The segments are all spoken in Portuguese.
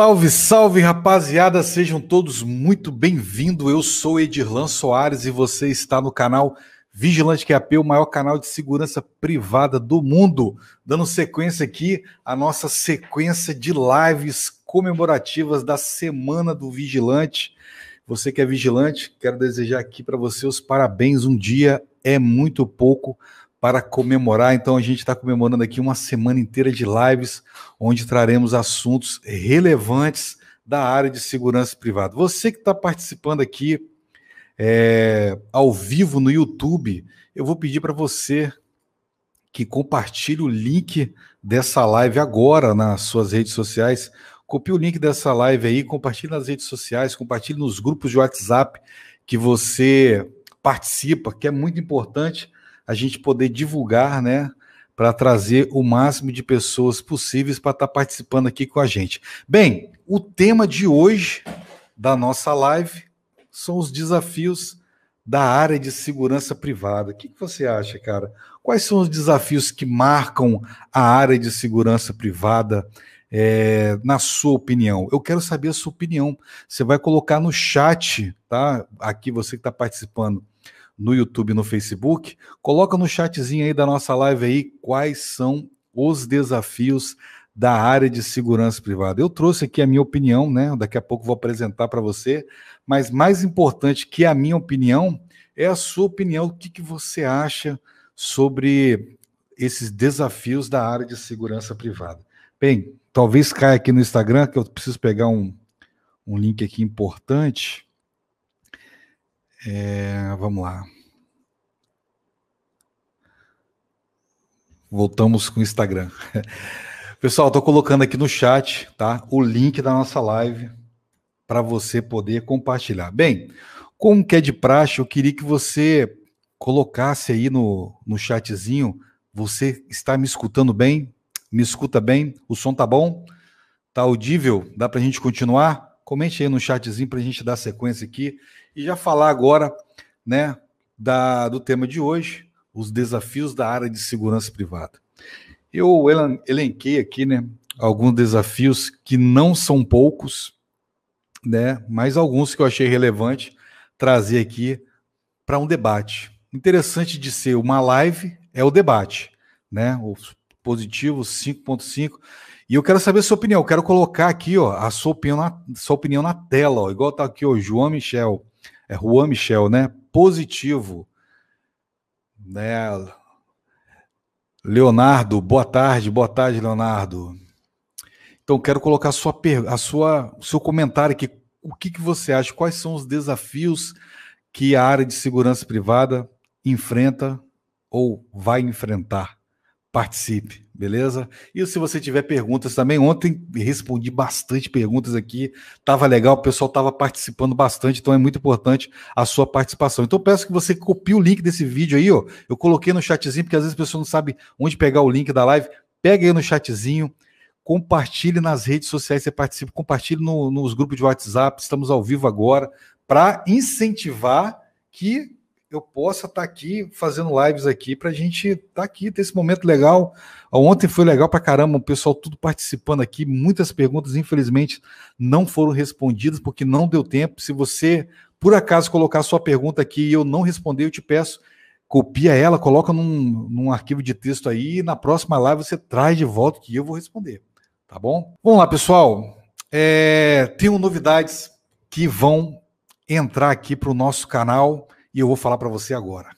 Salve, salve, rapaziada! Sejam todos muito bem-vindos. Eu sou Edirlan Soares e você está no canal Vigilante QAP, o maior canal de segurança privada do mundo. Dando sequência aqui a nossa sequência de lives comemorativas da Semana do Vigilante. Você que é vigilante, quero desejar aqui para você os parabéns. Um dia é muito pouco para comemorar. Então a gente está comemorando aqui uma semana inteira de lives, onde traremos assuntos relevantes da área de segurança privada. Você que está participando aqui é, ao vivo no YouTube, eu vou pedir para você que compartilhe o link dessa live agora nas suas redes sociais. Copie o link dessa live aí, compartilhe nas redes sociais, compartilhe nos grupos de WhatsApp que você participa, que é muito importante a gente poder divulgar, né? Para trazer o máximo de pessoas possíveis para estar tá participando aqui com a gente. Bem, o tema de hoje da nossa live são os desafios da área de segurança privada. O que, que você acha, cara? Quais são os desafios que marcam a área de segurança privada? É, na sua opinião. Eu quero saber a sua opinião. Você vai colocar no chat, tá? Aqui você que está participando no YouTube no Facebook, coloca no chatzinho aí da nossa live aí quais são os desafios da área de segurança privada. Eu trouxe aqui a minha opinião, né? Daqui a pouco vou apresentar para você, mas mais importante que a minha opinião é a sua opinião. O que, que você acha sobre esses desafios da área de segurança privada? Bem, talvez caia aqui no Instagram, que eu preciso pegar um, um link aqui importante. É, vamos lá. Voltamos com o Instagram. Pessoal, estou colocando aqui no chat, tá? O link da nossa live para você poder compartilhar. Bem, como que é de praxe, eu queria que você colocasse aí no, no chatzinho. Você está me escutando bem? Me escuta bem? O som tá bom? Tá audível? Dá para a gente continuar? Comente aí no chatzinho para a gente dar sequência aqui e já falar agora, né, da, do tema de hoje, os desafios da área de segurança privada. Eu elenquei aqui, né, alguns desafios que não são poucos, né, mas alguns que eu achei relevante trazer aqui para um debate. Interessante de ser uma live é o debate, né? O positivo 5.5 e eu quero saber a sua opinião. Eu quero colocar aqui, ó, a sua opinião na, sua opinião na tela, ó, igual tá aqui, o João Michel, é Juan Michel, né? Positivo, né? Leonardo, boa tarde, boa tarde, Leonardo. Então quero colocar a sua, a sua, o seu comentário aqui. O que, que você acha? Quais são os desafios que a área de segurança privada enfrenta ou vai enfrentar? Participe beleza? E se você tiver perguntas também, ontem respondi bastante perguntas aqui, tava legal, o pessoal tava participando bastante, então é muito importante a sua participação. Então peço que você copie o link desse vídeo aí, ó. Eu coloquei no chatzinho, porque às vezes a pessoa não sabe onde pegar o link da live. Pega aí no chatzinho, compartilhe nas redes sociais, você participa, compartilhe no, nos grupos de WhatsApp, estamos ao vivo agora, para incentivar que eu possa estar tá aqui fazendo lives aqui para a gente estar tá aqui, ter esse momento legal. Ontem foi legal para caramba, o pessoal tudo participando aqui, muitas perguntas, infelizmente, não foram respondidas porque não deu tempo. Se você, por acaso, colocar sua pergunta aqui e eu não responder, eu te peço, copia ela, coloca num, num arquivo de texto aí e na próxima live você traz de volta que eu vou responder. Tá bom? Vamos lá, pessoal. É, tenho novidades que vão entrar aqui para o nosso canal e eu vou falar para você agora.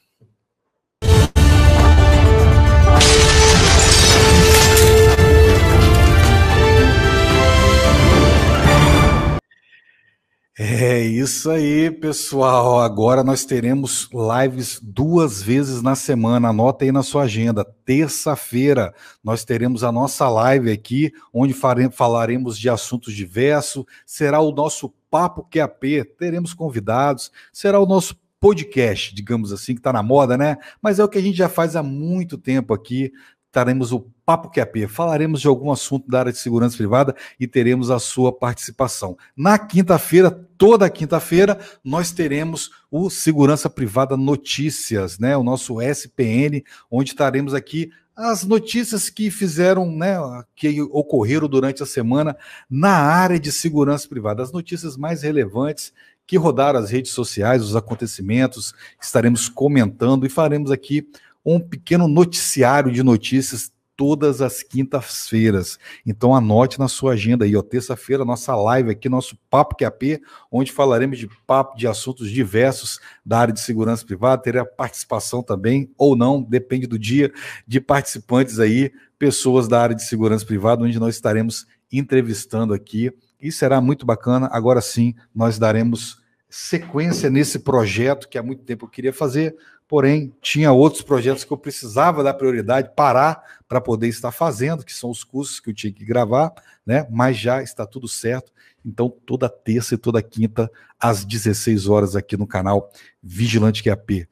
É isso aí, pessoal. Agora nós teremos lives duas vezes na semana. Anota aí na sua agenda. Terça-feira nós teremos a nossa live aqui, onde falaremos de assuntos diversos. Será o nosso Papo QAP. Teremos convidados. Será o nosso podcast, digamos assim, que está na moda, né? Mas é o que a gente já faz há muito tempo aqui. Teremos o Papo QAP, falaremos de algum assunto da área de segurança privada e teremos a sua participação. Na quinta-feira, toda quinta-feira, nós teremos o Segurança Privada Notícias, né? O nosso SPN, onde estaremos aqui as notícias que fizeram, né, que ocorreram durante a semana na área de segurança privada, as notícias mais relevantes que rodaram as redes sociais, os acontecimentos, estaremos comentando e faremos aqui um pequeno noticiário de notícias todas as quintas-feiras. Então anote na sua agenda aí, ó, terça-feira nossa live aqui, nosso Papo QAP, onde falaremos de papo de assuntos diversos da área de segurança privada, terá participação também ou não, depende do dia, de participantes aí, pessoas da área de segurança privada, onde nós estaremos entrevistando aqui e será muito bacana. Agora sim, nós daremos sequência nesse projeto que há muito tempo eu queria fazer, porém tinha outros projetos que eu precisava dar prioridade, parar para poder estar fazendo, que são os cursos que eu tinha que gravar, né? Mas já está tudo certo. Então, toda terça e toda quinta, às 16 horas, aqui no canal Vigilante QAP.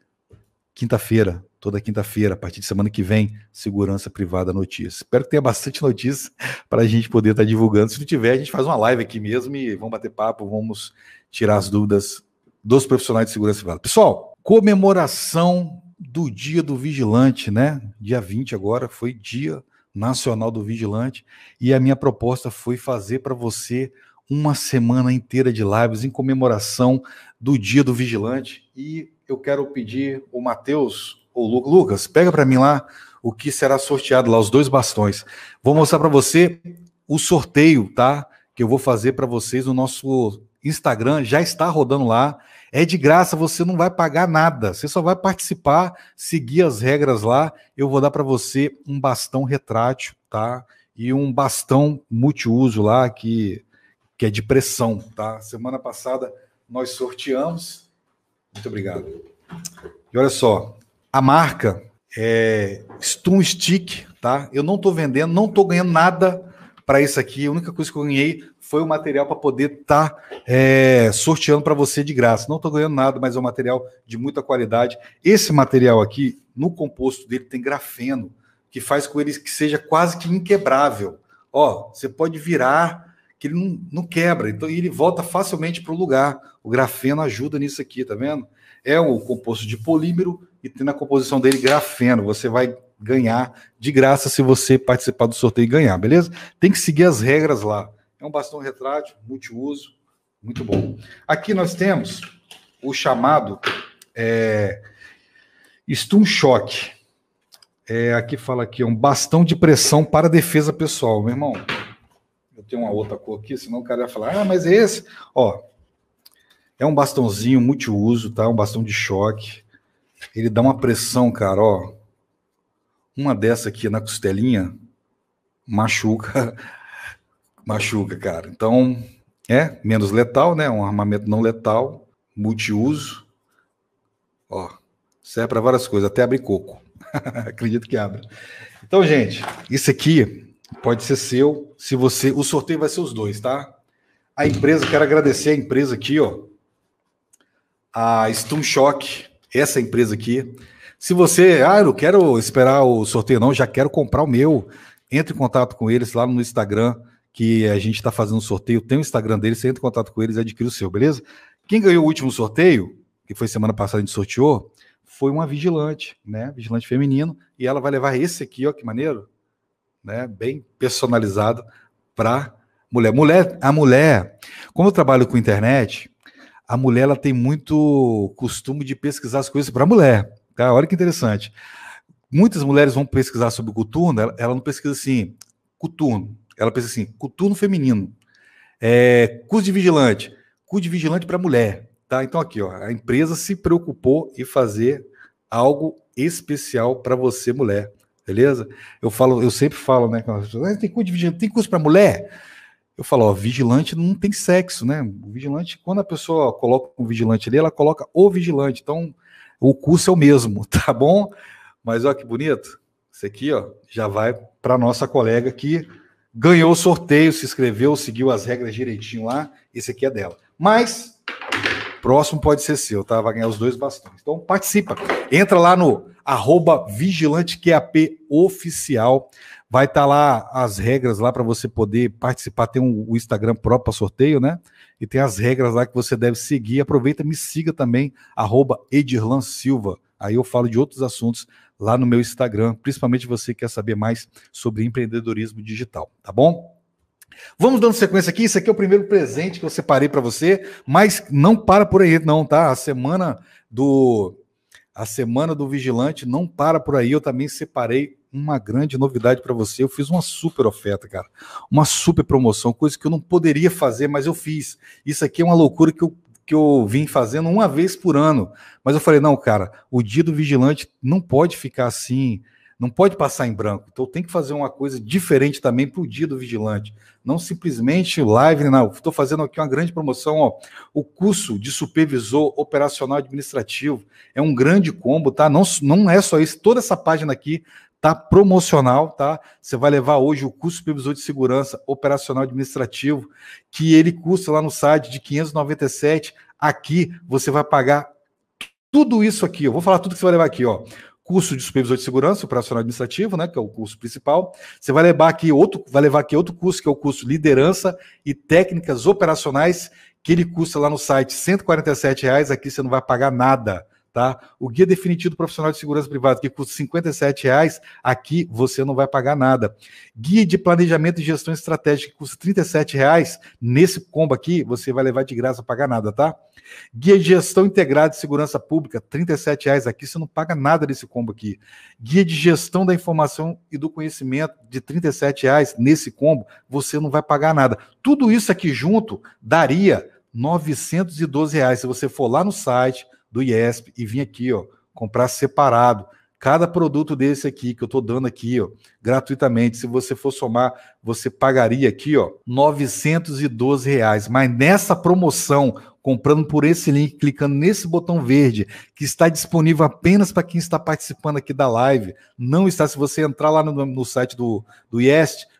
Quinta-feira, toda quinta-feira, a partir de semana que vem, Segurança Privada Notícias. Espero que tenha bastante notícia para a gente poder estar divulgando. Se não tiver, a gente faz uma live aqui mesmo e vamos bater papo, vamos tirar as dúvidas dos profissionais de segurança privada. Pessoal, comemoração do Dia do Vigilante, né? Dia 20 agora foi Dia Nacional do Vigilante e a minha proposta foi fazer para você uma semana inteira de lives em comemoração do Dia do Vigilante e eu quero pedir o Matheus o Lucas, pega para mim lá o que será sorteado lá os dois bastões. Vou mostrar para você o sorteio, tá? Que eu vou fazer para vocês no nosso Instagram, já está rodando lá é de graça, você não vai pagar nada. Você só vai participar, seguir as regras lá. Eu vou dar para você um bastão retrátil, tá? E um bastão multiuso lá que, que é de pressão, tá? Semana passada nós sorteamos. Muito obrigado. E olha só, a marca é Stun Stick, tá? Eu não estou vendendo, não estou ganhando nada para isso aqui. A única coisa que eu ganhei foi o material para poder estar tá, é, sorteando para você de graça. Não estou ganhando nada, mas é um material de muita qualidade. Esse material aqui, no composto dele, tem grafeno, que faz com ele que seja quase que inquebrável. Ó, você pode virar, que ele não, não quebra, então ele volta facilmente para o lugar. O grafeno ajuda nisso aqui, tá vendo? É um composto de polímero e tem na composição dele grafeno. Você vai ganhar de graça se você participar do sorteio e ganhar, beleza? Tem que seguir as regras lá. É um bastão retrátil, multiuso, muito bom. Aqui nós temos o chamado é, Stun Shock. É, aqui fala aqui, é um bastão de pressão para defesa pessoal. Meu irmão, eu tenho uma outra cor aqui, senão o cara vai falar, ah, mas é esse. Ó, é um bastãozinho multiuso, tá? Um bastão de choque. Ele dá uma pressão, cara, ó. Uma dessa aqui na costelinha machuca machuca, cara. Então, é menos letal, né? Um armamento não letal, multiuso. Ó, serve para várias coisas, até abrir coco. Acredito que abre. Então, gente, isso aqui pode ser seu. Se você, o sorteio vai ser os dois, tá? A empresa, quero agradecer a empresa aqui, ó. A Stun Shock, essa empresa aqui. Se você, ah, eu não quero esperar o sorteio, não, já quero comprar o meu. Entre em contato com eles lá no Instagram, que a gente está fazendo um sorteio, tem o Instagram deles, você entra em contato com eles e adquire o seu, beleza? Quem ganhou o último sorteio, que foi semana passada a gente sorteou, foi uma vigilante, né? Vigilante feminino, e ela vai levar esse aqui, ó, que maneiro, né? Bem personalizado para mulher. Mulher, a mulher, como eu trabalho com internet, a mulher ela tem muito costume de pesquisar as coisas para mulher, tá? Olha que interessante. Muitas mulheres vão pesquisar sobre coturno, ela, ela não pesquisa assim, coturno, ela pensa assim: coturno feminino, é, curso de vigilante, curso de vigilante para mulher. Tá? Então, aqui, ó, a empresa se preocupou em fazer algo especial para você, mulher. Beleza? Eu falo, eu sempre falo, né? Ah, tem curso de vigilante, tem curso para mulher? Eu falo, ó, vigilante não tem sexo, né? O vigilante, quando a pessoa coloca um vigilante ali, ela coloca o vigilante. Então, o curso é o mesmo, tá bom? Mas olha que bonito. Isso aqui, ó, já vai para nossa colega aqui ganhou o sorteio, se inscreveu, seguiu as regras direitinho lá. Esse aqui é dela. Mas próximo pode ser seu, tá? Vai ganhar os dois bastões. Então participa. Entra lá no arroba vigilanteQAP oficial. Vai estar tá lá as regras lá para você poder participar. Tem um, o Instagram próprio para sorteio, né? E tem as regras lá que você deve seguir. Aproveita, me siga também, arroba Edirlan Silva. Aí eu falo de outros assuntos lá no meu Instagram, principalmente você que quer saber mais sobre empreendedorismo digital, tá bom? Vamos dando sequência aqui. Isso aqui é o primeiro presente que eu separei para você, mas não para por aí, não, tá? A semana do a semana do vigilante não para por aí. Eu também separei uma grande novidade para você. Eu fiz uma super oferta, cara. Uma super promoção, coisa que eu não poderia fazer, mas eu fiz. Isso aqui é uma loucura que eu, que eu vim fazendo uma vez por ano. Mas eu falei, não, cara, o dia do vigilante não pode ficar assim não pode passar em branco. Então tem que fazer uma coisa diferente também para o dia do vigilante. Não simplesmente live, não. Estou fazendo aqui uma grande promoção. Ó. O curso de supervisor operacional administrativo é um grande combo, tá? Não, não é só isso. Toda essa página aqui tá promocional, tá? Você vai levar hoje o curso supervisor de segurança operacional administrativo, que ele custa lá no site de 597. Aqui você vai pagar tudo isso aqui. Eu vou falar tudo que você vai levar aqui, ó curso de supervisor de segurança operacional administrativo, né, que é o curso principal. Você vai levar aqui outro, vai levar aqui outro curso que é o curso liderança e técnicas operacionais, que ele custa lá no site R$ reais. Aqui você não vai pagar nada. Tá? O guia definitivo do profissional de segurança privada, que custa R$ reais, aqui você não vai pagar nada. Guia de planejamento e gestão estratégica, que custa R$ reais, nesse combo aqui, você vai levar de graça pagar nada, tá? Guia de gestão integrada de segurança pública, R$ reais aqui, você não paga nada desse combo aqui. Guia de gestão da informação e do conhecimento de R$ reais nesse combo, você não vai pagar nada. Tudo isso aqui junto daria 912 reais. Se você for lá no site do IESP e vir aqui, ó, comprar separado. Cada produto desse aqui que eu estou dando aqui, ó, gratuitamente, se você for somar, você pagaria aqui, ó, 912 reais. Mas nessa promoção, comprando por esse link, clicando nesse botão verde, que está disponível apenas para quem está participando aqui da live, não está. Se você entrar lá no, no site do, do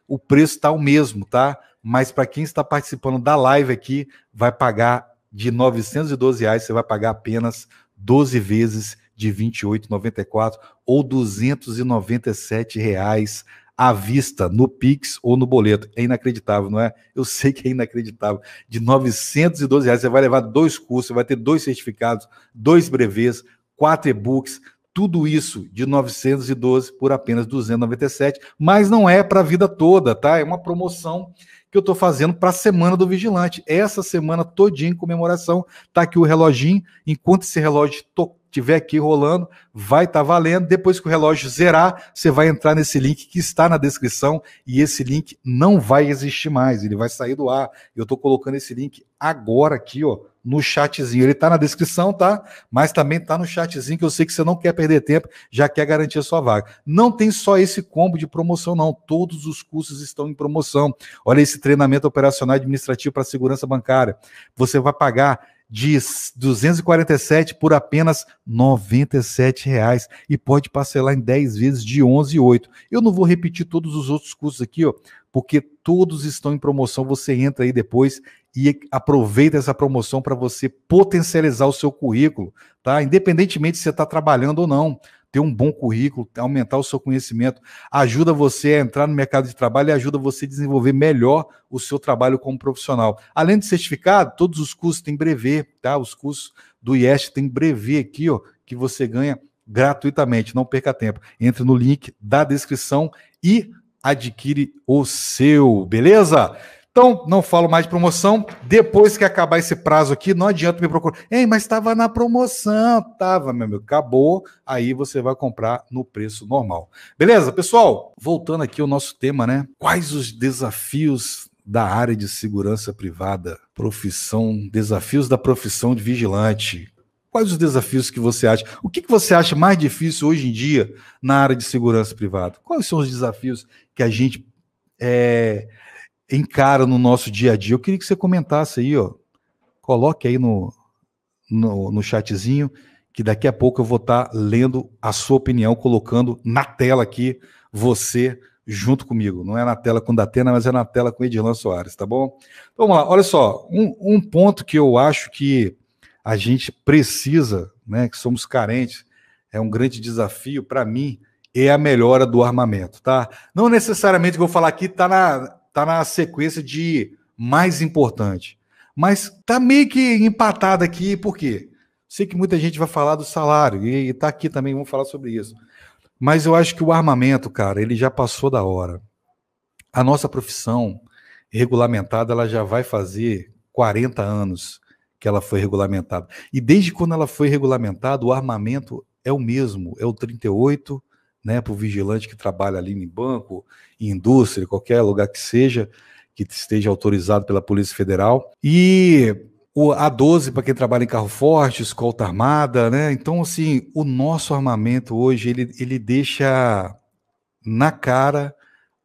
o preço está o mesmo, tá? Mas para quem está participando da live aqui, vai pagar de 912 reais, você vai pagar apenas 12 vezes de 28,94 ou 297 reais à vista no Pix ou no boleto. É inacreditável, não é? Eu sei que é inacreditável. De 912 reais, você vai levar dois cursos, você vai ter dois certificados, dois brevês, quatro e-books, tudo isso de 912 por apenas 297, mas não é para a vida toda, tá? É uma promoção que eu estou fazendo para a semana do vigilante. Essa semana todinha em comemoração, tá aqui o reloginho. Enquanto esse relógio estiver aqui rolando, vai estar tá valendo. Depois que o relógio zerar, você vai entrar nesse link que está na descrição e esse link não vai existir mais, ele vai sair do ar. Eu estou colocando esse link agora aqui, ó, no chatzinho. Ele está na descrição, tá? Mas também está no chatzinho que eu sei que você não quer perder tempo, já quer garantir a sua vaga. Não tem só esse combo de promoção, não. Todos os cursos estão em promoção. Olha esse treinamento operacional administrativo para segurança bancária. Você vai pagar de 247 por apenas 97 reais e pode parcelar em 10 vezes de 11,8. Eu não vou repetir todos os outros cursos aqui, ó, porque todos estão em promoção. Você entra aí depois e aproveita essa promoção para você potencializar o seu currículo, tá? Independentemente se você está trabalhando ou não ter um bom currículo, aumentar o seu conhecimento, ajuda você a entrar no mercado de trabalho e ajuda você a desenvolver melhor o seu trabalho como profissional. Além de certificado, todos os cursos têm brevet, tá? Os cursos do IES têm brevet aqui, ó, que você ganha gratuitamente, não perca tempo. Entre no link da descrição e adquire o seu, beleza? Então, não falo mais de promoção. Depois que acabar esse prazo aqui, não adianta me procurar. Ei, mas estava na promoção. Tava, meu amigo. Acabou. Aí você vai comprar no preço normal. Beleza, pessoal? Voltando aqui ao nosso tema, né? Quais os desafios da área de segurança privada? Profissão, desafios da profissão de vigilante. Quais os desafios que você acha? O que, que você acha mais difícil hoje em dia na área de segurança privada? Quais são os desafios que a gente é, encara no nosso dia a dia. Eu queria que você comentasse aí, ó. Coloque aí no, no, no chatzinho, que daqui a pouco eu vou estar tá lendo a sua opinião, colocando na tela aqui você junto comigo. Não é na tela com Datena, mas é na tela com Edilão Soares, tá bom? Então, vamos lá, olha só, um, um ponto que eu acho que a gente precisa, né, que somos carentes, é um grande desafio para mim, é a melhora do armamento, tá? Não necessariamente vou falar aqui está na tá na sequência de mais importante. Mas tá meio que empatado aqui, por quê? Sei que muita gente vai falar do salário, e está aqui também, vamos falar sobre isso. Mas eu acho que o armamento, cara, ele já passou da hora. A nossa profissão regulamentada, ela já vai fazer 40 anos que ela foi regulamentada. E desde quando ela foi regulamentada, o armamento é o mesmo, é o 38, né, para o vigilante que trabalha ali em banco, em indústria, qualquer lugar que seja, que esteja autorizado pela Polícia Federal. E o A12 para quem trabalha em carro forte, escolta armada, né? Então, assim, o nosso armamento hoje, ele, ele deixa na cara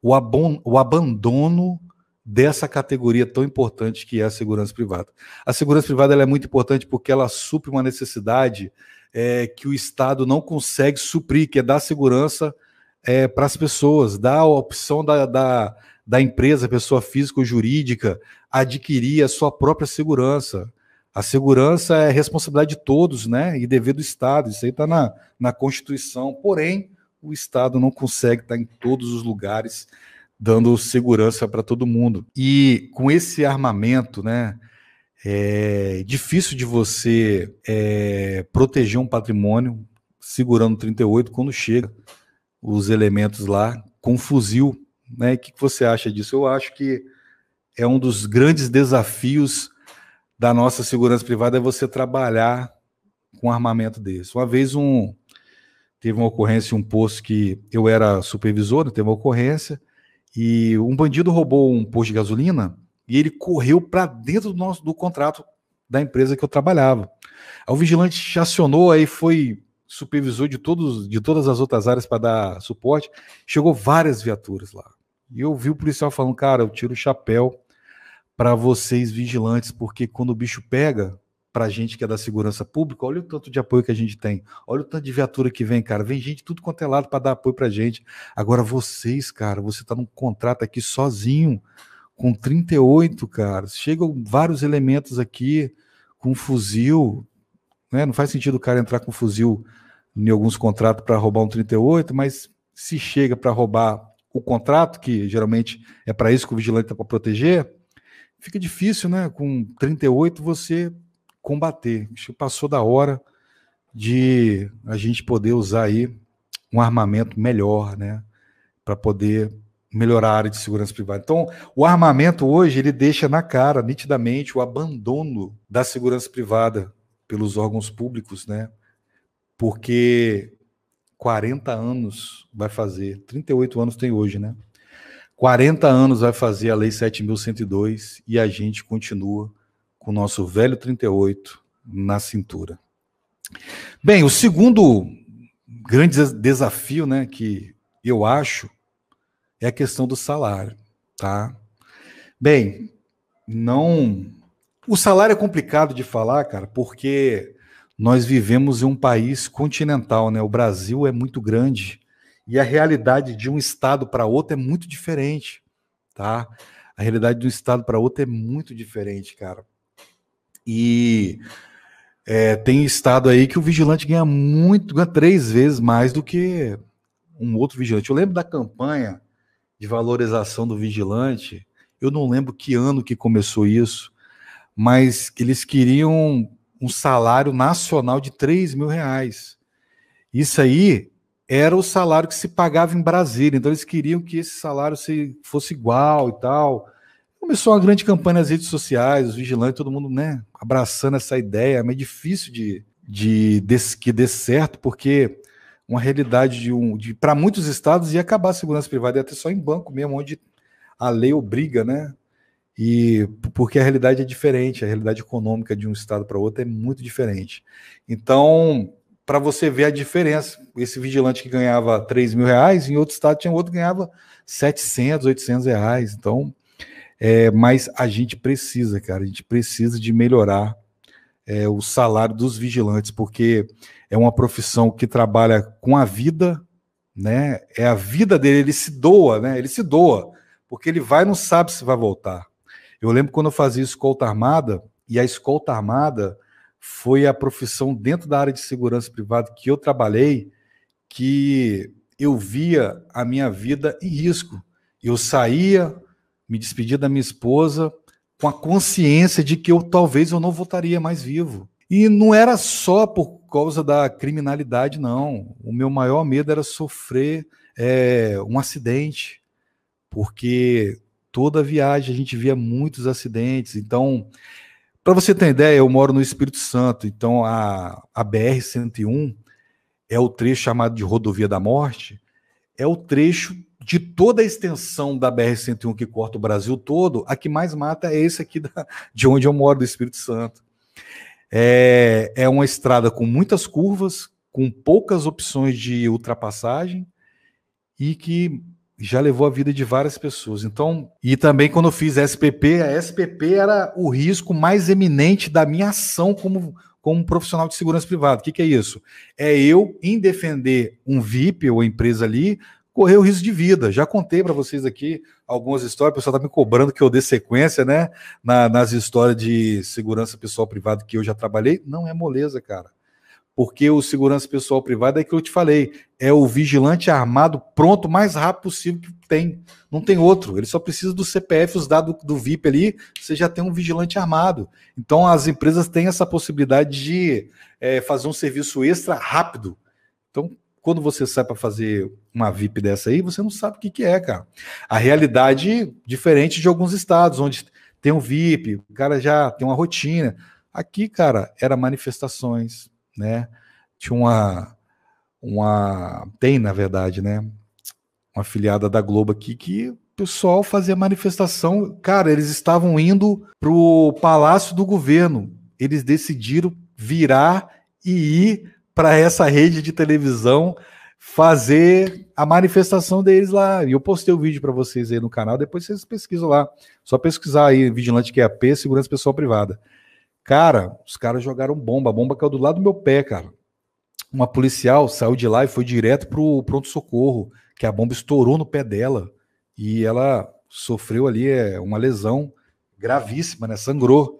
o, abon, o abandono dessa categoria tão importante que é a segurança privada. A segurança privada é muito importante porque ela supre uma necessidade é, que o Estado não consegue suprir, que é dar segurança é, para as pessoas, dar a opção da, da, da empresa, pessoa física ou jurídica, adquirir a sua própria segurança. A segurança é responsabilidade de todos, né? E dever do Estado. Isso aí está na, na Constituição. Porém, o Estado não consegue estar em todos os lugares dando segurança para todo mundo. E com esse armamento, né? É difícil de você é, proteger um patrimônio segurando 38 quando chega os elementos lá com fuzil. Né? O que você acha disso? Eu acho que é um dos grandes desafios da nossa segurança privada é você trabalhar com armamento desse. Uma vez um teve uma ocorrência, um posto que eu era supervisor, teve uma ocorrência e um bandido roubou um posto de gasolina e ele correu para dentro do nosso do contrato da empresa que eu trabalhava. Aí o vigilante acionou, aí foi supervisor de todos de todas as outras áreas para dar suporte. Chegou várias viaturas lá. E eu vi o policial falando, cara, eu tiro o chapéu para vocês vigilantes, porque quando o bicho pega, para a gente que é da segurança pública, olha o tanto de apoio que a gente tem. Olha o tanto de viatura que vem, cara. Vem gente tudo quanto é lado para dar apoio para gente. Agora vocês, cara, você está num contrato aqui sozinho, com 38, cara. Chegam vários elementos aqui com fuzil. Né? Não faz sentido o cara entrar com fuzil em alguns contratos para roubar um 38, mas se chega para roubar o contrato, que geralmente é para isso que o vigilante está para proteger, fica difícil, né? Com 38 você combater. Passou da hora de a gente poder usar aí um armamento melhor, né? Para poder melhorar a área de segurança privada. Então, o armamento hoje ele deixa na cara nitidamente o abandono da segurança privada pelos órgãos públicos, né? Porque 40 anos vai fazer, 38 anos tem hoje, né? 40 anos vai fazer a Lei 7.102 e a gente continua com o nosso velho 38 na cintura. Bem, o segundo grande desafio, né, que eu acho, é a questão do salário, tá? Bem, não. O salário é complicado de falar, cara, porque nós vivemos em um país continental, né? O Brasil é muito grande e a realidade de um estado para outro é muito diferente, tá? A realidade de um estado para outro é muito diferente, cara. E é, tem estado aí que o vigilante ganha muito, ganha três vezes mais do que um outro vigilante. Eu lembro da campanha de valorização do vigilante, eu não lembro que ano que começou isso, mas eles queriam um salário nacional de 3 mil reais. Isso aí era o salário que se pagava em Brasília. Então eles queriam que esse salário fosse igual e tal. Começou uma grande campanha nas redes sociais, os vigilantes, todo mundo, né, abraçando essa ideia. É difícil de, de, de que dê certo, porque uma realidade de um, de, para muitos estados ia acabar a segurança privada, ter só em banco mesmo, onde a lei obriga, né? E porque a realidade é diferente, a realidade econômica de um estado para outro é muito diferente. Então, para você ver a diferença. Esse vigilante que ganhava 3 mil reais, em outro estado tinha outro que ganhava 700, 800 reais. Então, é, mas a gente precisa, cara, a gente precisa de melhorar é, o salário dos vigilantes, porque é uma profissão que trabalha com a vida, né? É a vida dele, ele se doa, né? Ele se doa, porque ele vai e não sabe se vai voltar. Eu lembro quando eu fazia escolta armada, e a escolta armada foi a profissão dentro da área de segurança privada que eu trabalhei que eu via a minha vida em risco. Eu saía, me despedia da minha esposa com a consciência de que eu talvez eu não voltaria mais vivo. E não era só por causa da criminalidade, não. O meu maior medo era sofrer é, um acidente, porque toda viagem a gente via muitos acidentes. Então, para você ter ideia, eu moro no Espírito Santo, então a, a BR-101 é o trecho chamado de Rodovia da Morte, é o trecho de toda a extensão da BR-101 que corta o Brasil todo, a que mais mata é esse aqui da, de onde eu moro, do Espírito Santo. É, é uma estrada com muitas curvas, com poucas opções de ultrapassagem e que já levou a vida de várias pessoas. Então, e também quando eu fiz SPP, a SPP era o risco mais eminente da minha ação como, como profissional de segurança privada. O que, que é isso? É eu, em defender um VIP ou empresa ali, correr o risco de vida. Já contei para vocês aqui algumas histórias, o pessoal está me cobrando que eu dê sequência, né? Na, nas histórias de segurança pessoal privado que eu já trabalhei. Não é moleza, cara. Porque o segurança pessoal privado é que eu te falei, é o vigilante armado pronto mais rápido possível que tem. Não tem outro. Ele só precisa do CPF, os dados do VIP ali, você já tem um vigilante armado. Então as empresas têm essa possibilidade de é, fazer um serviço extra rápido. Então, quando você sai para fazer uma VIP dessa aí, você não sabe o que, que é, cara. A realidade diferente de alguns estados, onde tem um VIP, o cara já tem uma rotina. Aqui, cara, era manifestações, né? Tinha uma, uma, tem na verdade, né? Uma afiliada da Globo aqui que o pessoal fazia manifestação. Cara, eles estavam indo pro Palácio do Governo. Eles decidiram virar e ir para essa rede de televisão fazer a manifestação deles lá. E eu postei o vídeo para vocês aí no canal, depois vocês pesquisam lá. Só pesquisar aí, Vigilante QAP, Segurança Pessoal Privada. Cara, os caras jogaram bomba, a bomba caiu do lado do meu pé, cara. Uma policial saiu de lá e foi direto pro pronto-socorro, que a bomba estourou no pé dela. E ela sofreu ali é, uma lesão gravíssima, né? Sangrou.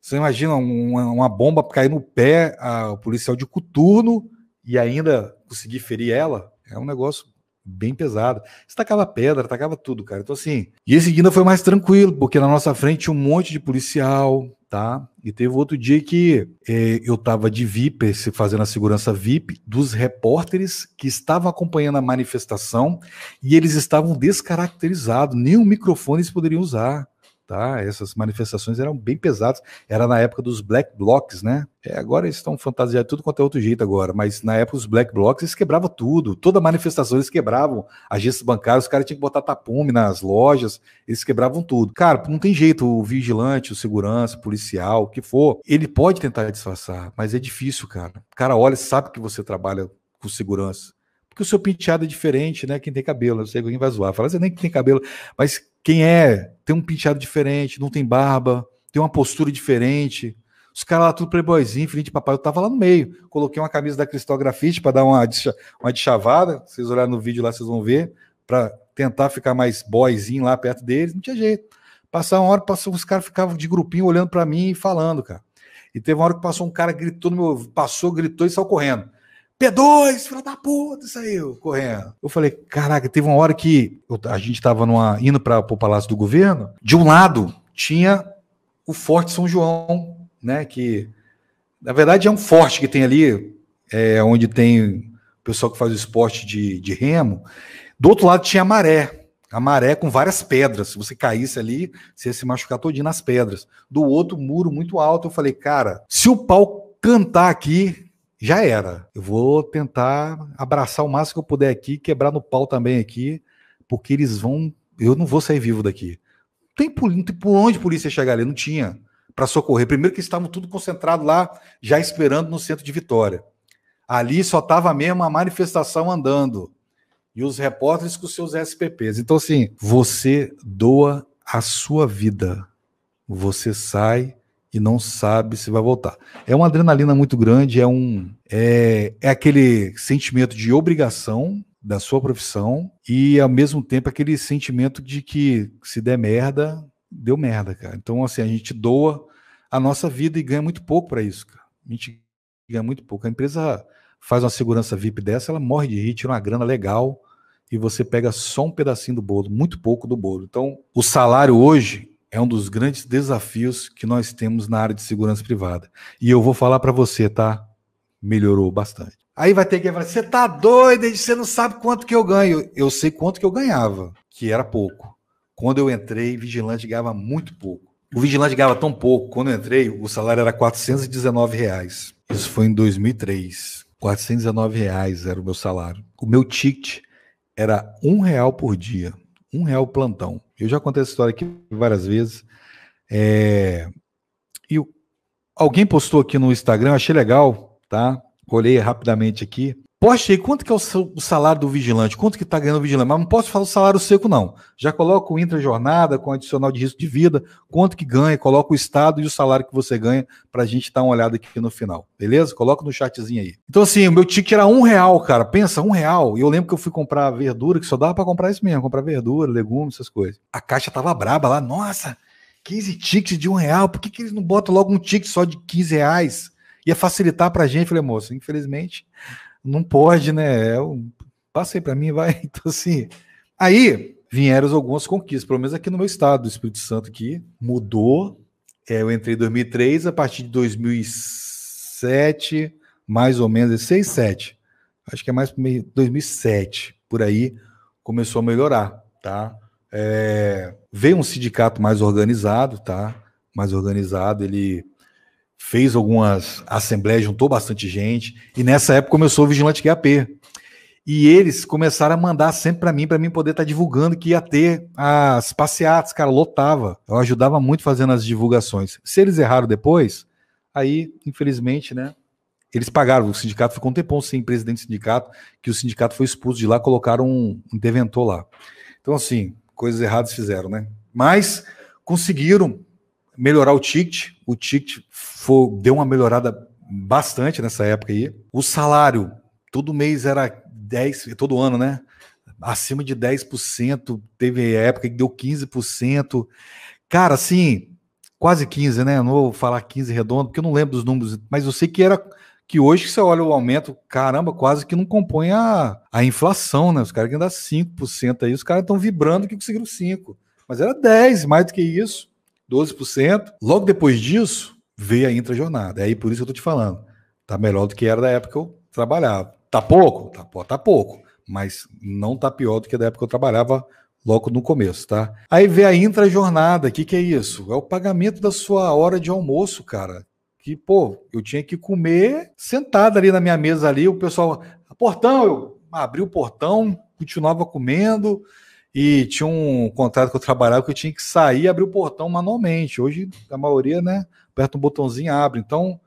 Você imagina uma, uma bomba cair no pé, a, o policial de coturno e ainda conseguir ferir ela? É um negócio bem pesado. Você tacava pedra, tacava tudo, cara. Então, assim. E esse dia foi mais tranquilo, porque na nossa frente tinha um monte de policial, tá? E teve outro dia que é, eu tava de VIP, fazendo a segurança VIP, dos repórteres que estavam acompanhando a manifestação e eles estavam descaracterizados, nem o microfone eles poderiam usar tá? Essas manifestações eram bem pesadas. Era na época dos black blocs, né? É, agora eles estão fantasiados tudo quanto é outro jeito agora, mas na época dos black blocs eles quebravam tudo. Toda manifestação eles quebravam. Agências bancárias, os caras tinham que botar tapume nas lojas, eles quebravam tudo. Cara, não tem jeito. O vigilante, o segurança, o policial, o que for, ele pode tentar disfarçar, mas é difícil, cara. O cara olha, sabe que você trabalha com segurança porque o seu penteado é diferente, né? Quem tem cabelo, não sei quem vai zoar, fala, você nem que tem cabelo, mas quem é, tem um penteado diferente, não tem barba, tem uma postura diferente. Os caras lá tudo playboyzinho, filho de papai, eu tava lá no meio. Coloquei uma camisa da Cristal Grafite para dar uma, uma de chavada. Vocês olharem no vídeo lá, vocês vão ver. para tentar ficar mais boyzinho lá perto deles. Não tinha jeito. Passar uma hora, passou, os caras ficavam de grupinho olhando para mim e falando, cara. E teve uma hora que passou um cara, gritou no meu. Passou, gritou e saiu correndo. P2, filho da puta, saiu correndo. Eu falei, caraca, teve uma hora que a gente estava indo para o Palácio do Governo. De um lado tinha o Forte São João, né? Que na verdade é um forte que tem ali, é, onde tem o pessoal que faz o esporte de, de remo. Do outro lado tinha a maré, a maré com várias pedras. Se você caísse ali, você ia se machucar todinho nas pedras. Do outro muro muito alto, eu falei, cara, se o pau cantar aqui, já era. Eu vou tentar abraçar o máximo que eu puder aqui, quebrar no pau também aqui, porque eles vão. Eu não vou sair vivo daqui. Tem não tem por onde a polícia chegar ali, não tinha para socorrer. Primeiro que estavam tudo concentrado lá, já esperando no centro de Vitória. Ali só estava mesmo a manifestação andando. E os repórteres com seus SPPs. Então, assim, você doa a sua vida. Você sai e não sabe se vai voltar. É uma adrenalina muito grande, é um é, é aquele sentimento de obrigação da sua profissão e ao mesmo tempo aquele sentimento de que se der merda, deu merda, cara. Então assim, a gente doa a nossa vida e ganha muito pouco para isso, cara. A gente ganha muito pouco. A empresa faz uma segurança VIP dessa, ela morre de rir, tira uma grana legal e você pega só um pedacinho do bolo, muito pouco do bolo. Então, o salário hoje é um dos grandes desafios que nós temos na área de segurança privada. E eu vou falar para você, tá? Melhorou bastante. Aí vai ter que falar: você tá doido, você não sabe quanto que eu ganho. Eu sei quanto que eu ganhava, que era pouco. Quando eu entrei, vigilante ganhava muito pouco. O vigilante ganhava tão pouco. Quando eu entrei, o salário era 419 reais. Isso foi em 2003. 419 reais era o meu salário. O meu ticket era um real por dia. Um real plantão. Eu já contei essa história aqui várias vezes. É... E alguém postou aqui no Instagram, achei legal, tá? Olhei rapidamente aqui. Poste aí, quanto que é o salário do vigilante? Quanto que está ganhando o vigilante? Mas não posso falar o salário seco, não. Já coloca o intra-jornada com adicional de risco de vida, quanto que ganha, coloca o estado e o salário que você ganha para a gente dar uma olhada aqui no final. Beleza? Coloca no chatzinho aí. Então, assim, o meu ticket era um real, cara. Pensa, um real. E eu lembro que eu fui comprar verdura, que só dava para comprar isso mesmo, comprar verdura, legumes, essas coisas. A caixa tava braba lá, nossa, 15 tickets de um real, por que, que eles não botam logo um ticket só de 15 reais? Ia facilitar para a gente. falei, moço, infelizmente não pode, né? Eu passei para mim, vai. Então, assim. Aí vieram algumas conquistas, pelo menos aqui no meu estado, do Espírito Santo, aqui mudou. É, eu entrei em 2003, a partir de 2007, mais ou menos, 6, 7. Acho que é mais 2007, por aí, começou a melhorar, tá? É, veio um sindicato mais organizado, tá? Mais organizado, ele fez algumas assembleias, juntou bastante gente, e nessa época começou o Vigilante QAP. E eles começaram a mandar sempre para mim, para mim poder estar tá divulgando que ia ter as passeatas, cara, lotava. Eu ajudava muito fazendo as divulgações. Se eles erraram depois, aí, infelizmente, né, eles pagaram. O sindicato ficou um tempão sem presidente do sindicato, que o sindicato foi expulso de lá, colocaram um interventor lá. Então, assim, coisas erradas fizeram, né? Mas conseguiram melhorar o ticket. O ticket foi, deu uma melhorada bastante nessa época aí. O salário, todo mês era 10, todo ano, né? Acima de 10%, teve época que deu 15%. Cara, assim, quase 15, né? Não vou falar 15 redondo, porque eu não lembro dos números, mas eu sei que era que hoje que você olha o aumento, caramba, quase que não compõe a, a inflação, né? Os caras que ainda 5% aí, os caras estão vibrando que conseguiram 5. Mas era 10, mais do que isso. 12%. Logo depois disso, veio a intra-jornada. É aí por isso que eu tô te falando. Tá melhor do que era da época que eu trabalhava. Tá pouco? Tá, tá pouco. Mas não tá pior do que da época que eu trabalhava logo no começo, tá? Aí vem a intra-jornada. O que, que é isso? É o pagamento da sua hora de almoço, cara. Que, pô, eu tinha que comer sentado ali na minha mesa ali, o pessoal, portão, eu abri o portão, continuava comendo, e tinha um contrato que eu trabalhava que eu tinha que sair e abrir o portão manualmente. Hoje, a maioria, né, aperta um botãozinho abre. Então,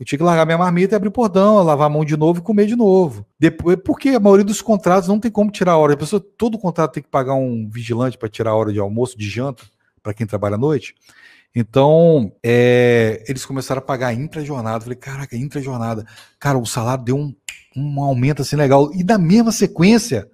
eu tinha que largar minha marmita e abrir o portão, lavar a mão de novo e comer de novo. Depois, porque a maioria dos contratos não tem como tirar a hora. A pessoa, todo contrato tem que pagar um vigilante para tirar a hora de almoço, de janta, para quem trabalha à noite. Então, é, eles começaram a pagar intra-jornada. Falei, caraca, intra-jornada. Cara, o salário deu um, um aumento assim legal. E na mesma sequência,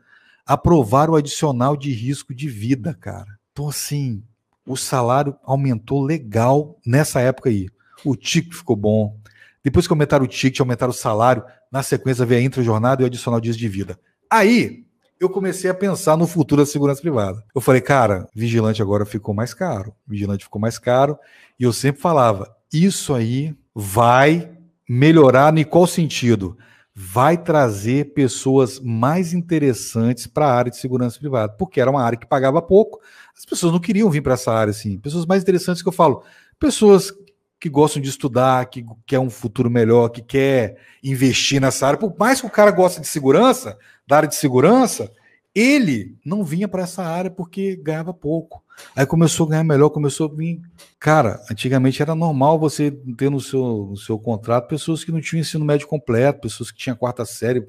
aprovar o adicional de risco de vida, cara. Então, assim, o salário aumentou legal nessa época aí. O ticket ficou bom. Depois que aumentaram o ticket, aumentaram o salário, na sequência veio a intra-jornada e o adicional de risco de vida. Aí, eu comecei a pensar no futuro da segurança privada. Eu falei, cara, vigilante agora ficou mais caro. Vigilante ficou mais caro. E eu sempre falava, isso aí vai melhorar em qual sentido? Vai trazer pessoas mais interessantes para a área de segurança privada, porque era uma área que pagava pouco. As pessoas não queriam vir para essa área assim. Pessoas mais interessantes que eu falo, pessoas que gostam de estudar, que quer um futuro melhor, que quer investir nessa área. Por mais que o cara goste de segurança, da área de segurança, ele não vinha para essa área porque ganhava pouco. Aí começou a ganhar melhor, começou a vir. Cara, antigamente era normal você ter no seu, no seu contrato pessoas que não tinham ensino médio completo, pessoas que tinham quarta série.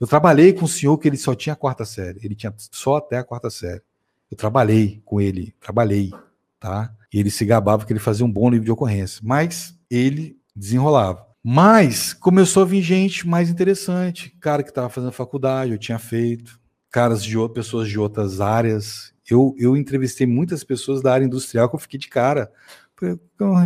Eu trabalhei com um senhor que ele só tinha quarta série, ele tinha só até a quarta série. Eu trabalhei com ele, trabalhei, tá? E ele se gabava que ele fazia um bom livro de ocorrência, mas ele desenrolava. Mas começou a vir gente mais interessante, cara que estava fazendo faculdade, eu tinha feito, caras de pessoas de outras áreas. Eu, eu entrevistei muitas pessoas da área industrial que eu fiquei de cara.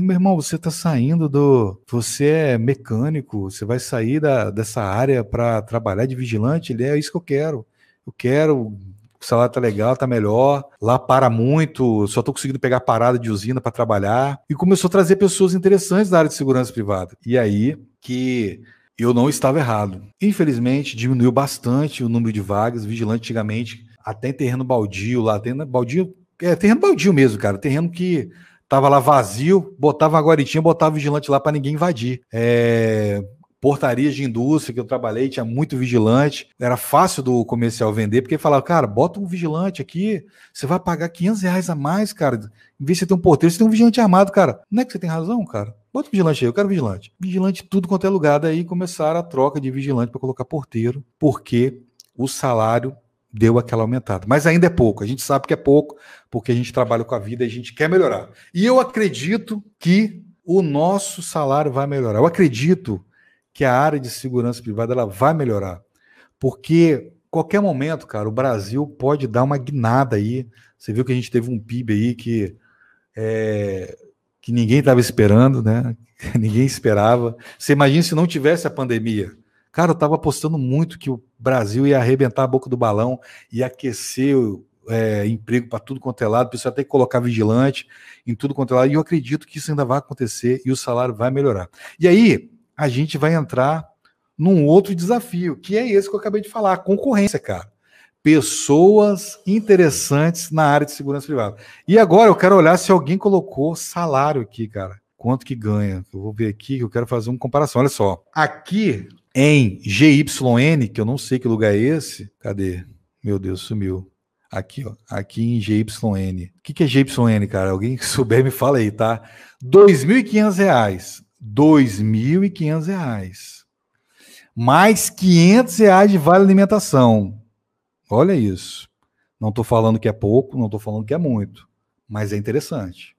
Meu irmão, você está saindo do. Você é mecânico, você vai sair da, dessa área para trabalhar de vigilante? Ele é isso que eu quero. Eu quero salário tá legal, tá melhor. Lá para muito, só tô conseguindo pegar parada de usina para trabalhar. E começou a trazer pessoas interessantes da área de segurança privada. E aí que eu não estava errado. Infelizmente, diminuiu bastante o número de vagas. Vigilante antigamente, até em terreno baldio, lá terreno baldio, é terreno baldio mesmo, cara. Terreno que tava lá vazio, botava uma guaritinha, botava vigilante lá para ninguém invadir. É, portarias de indústria que eu trabalhei, tinha muito vigilante. Era fácil do comercial vender, porque falava, cara, bota um vigilante aqui, você vai pagar 500 reais a mais, cara. Em vez de você ter um porteiro, você tem um vigilante armado, cara. Não é que você tem razão, cara? Bota um vigilante aí, eu quero vigilante. Vigilante tudo quanto é lugar. Daí começaram a troca de vigilante para colocar porteiro, porque o salário deu aquela aumentada. Mas ainda é pouco. A gente sabe que é pouco, porque a gente trabalha com a vida e a gente quer melhorar. E eu acredito que o nosso salário vai melhorar. Eu acredito que a área de segurança privada ela vai melhorar. Porque qualquer momento, cara, o Brasil pode dar uma guinada aí. Você viu que a gente teve um PIB aí que, é, que ninguém estava esperando, né? ninguém esperava. Você imagina se não tivesse a pandemia. Cara, eu estava apostando muito que o Brasil ia arrebentar a boca do balão, ia aquecer é, emprego para tudo quanto é lado, precisa até colocar vigilante em tudo quanto é lado, e eu acredito que isso ainda vai acontecer e o salário vai melhorar. E aí, a gente vai entrar num outro desafio, que é esse que eu acabei de falar, concorrência, cara. Pessoas interessantes na área de segurança privada. E agora eu quero olhar se alguém colocou salário aqui, cara. Quanto que ganha? Eu vou ver aqui, eu quero fazer uma comparação. Olha só. Aqui em GYN, que eu não sei que lugar é esse. Cadê? Meu Deus, sumiu. Aqui, ó. Aqui em GYN. O que, que é GYN, cara? Alguém que souber me fala aí, tá? R$ 2.500. R$ 2.500. Mais 500 reais de vale alimentação. Olha isso. Não estou falando que é pouco, não estou falando que é muito, mas é interessante.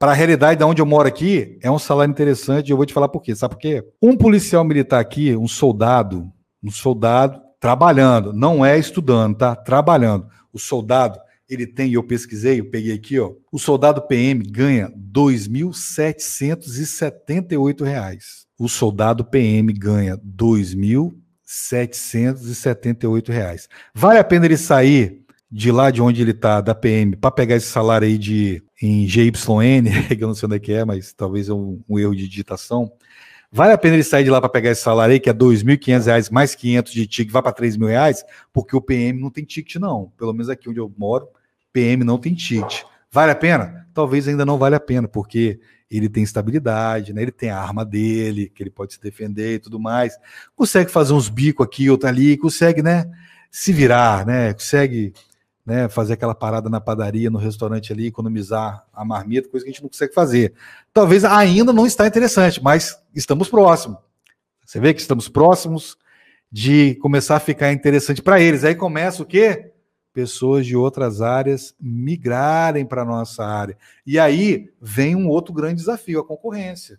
Para a realidade de onde eu moro aqui, é um salário interessante e eu vou te falar por quê. Sabe por quê? Um policial militar aqui, um soldado, um soldado trabalhando, não é estudando, tá? Trabalhando. O soldado, ele tem, eu pesquisei, eu peguei aqui, ó. O soldado PM ganha R$ 2.778. O soldado PM ganha R$ 2.778. Vale a pena ele sair de lá de onde ele está, da PM, para pegar esse salário aí de em GYN, que eu não sei onde é que é, mas talvez é um, um erro de digitação. Vale a pena ele sair de lá para pegar esse salário aí, que é R$ 2.500 mais 500 de ticket, vai para R$ reais, porque o PM não tem ticket, não. Pelo menos aqui onde eu moro, PM não tem ticket. Vale a pena? Talvez ainda não vale a pena, porque ele tem estabilidade, né? ele tem a arma dele, que ele pode se defender e tudo mais. Consegue fazer uns bicos aqui, outro ali, consegue, né? Se virar, né? Consegue né, fazer aquela parada na padaria, no restaurante ali, economizar a marmita, coisa que a gente não consegue fazer. Talvez ainda não está interessante, mas estamos próximos. Você vê que estamos próximos de começar a ficar interessante para eles. Aí começa o quê? pessoas de outras áreas migrarem para a nossa área. E aí vem um outro grande desafio, a concorrência.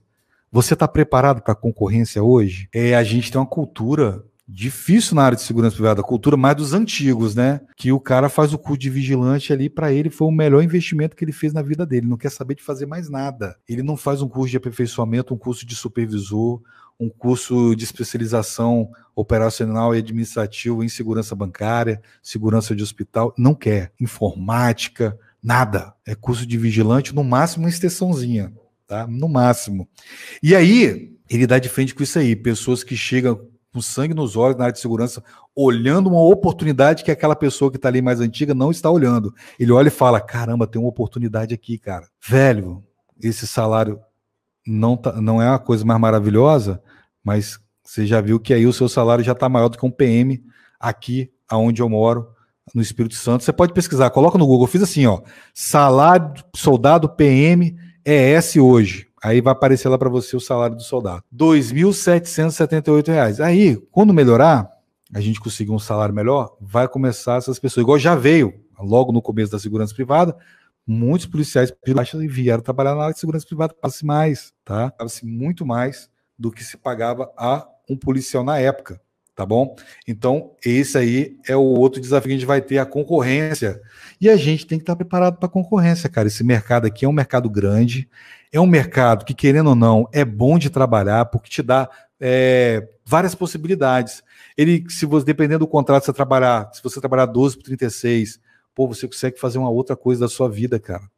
Você está preparado para a concorrência hoje? É, a gente tem uma cultura difícil na área de segurança privada, a cultura mais dos antigos, né? Que o cara faz o curso de vigilante ali, para ele foi o melhor investimento que ele fez na vida dele. Não quer saber de fazer mais nada. Ele não faz um curso de aperfeiçoamento, um curso de supervisor, um curso de especialização operacional e administrativo em segurança bancária, segurança de hospital, não quer. Informática, nada. É curso de vigilante, no máximo uma extensãozinha, tá? No máximo. E aí, ele dá de frente com isso aí, pessoas que chegam com sangue nos olhos na área de segurança, olhando uma oportunidade que aquela pessoa que está ali mais antiga não está olhando. Ele olha e fala: caramba, tem uma oportunidade aqui, cara. Velho, esse salário não, tá, não é a coisa mais maravilhosa, mas você já viu que aí o seu salário já está maior do que um PM aqui aonde eu moro, no Espírito Santo. Você pode pesquisar, coloca no Google. Eu fiz assim, ó, salário soldado PM ES hoje. Aí vai aparecer lá para você o salário do soldado. R$ 2.778. Aí, quando melhorar, a gente conseguir um salário melhor, vai começar essas pessoas. Igual já veio, logo no começo da segurança privada, muitos policiais vieram trabalhar na área de segurança privada, passa mais, tá? Passa muito mais do que se pagava a um policial na época, tá bom? Então, esse aí é o outro desafio que a gente vai ter, a concorrência. E a gente tem que estar preparado para a concorrência, cara. Esse mercado aqui é um mercado grande, é um mercado que, querendo ou não, é bom de trabalhar, porque te dá é, várias possibilidades. Ele, se você, dependendo do contrato, você trabalhar, se você trabalhar 12 por 36, pô, você consegue fazer uma outra coisa da sua vida, cara.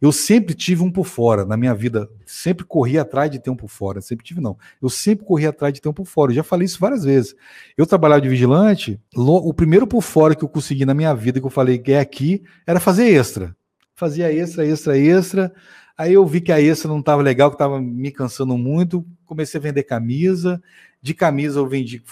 Eu sempre tive um por fora na minha vida, sempre corri atrás de ter um por fora, sempre tive não. Eu sempre corri atrás de ter um por fora. Eu já falei isso várias vezes. Eu trabalhava de vigilante, o primeiro por fora que eu consegui na minha vida que eu falei que é aqui era fazer extra. Fazia extra, extra, extra. Aí eu vi que a extra não estava legal, que estava me cansando muito, comecei a vender camisa. De camisa eu vendi,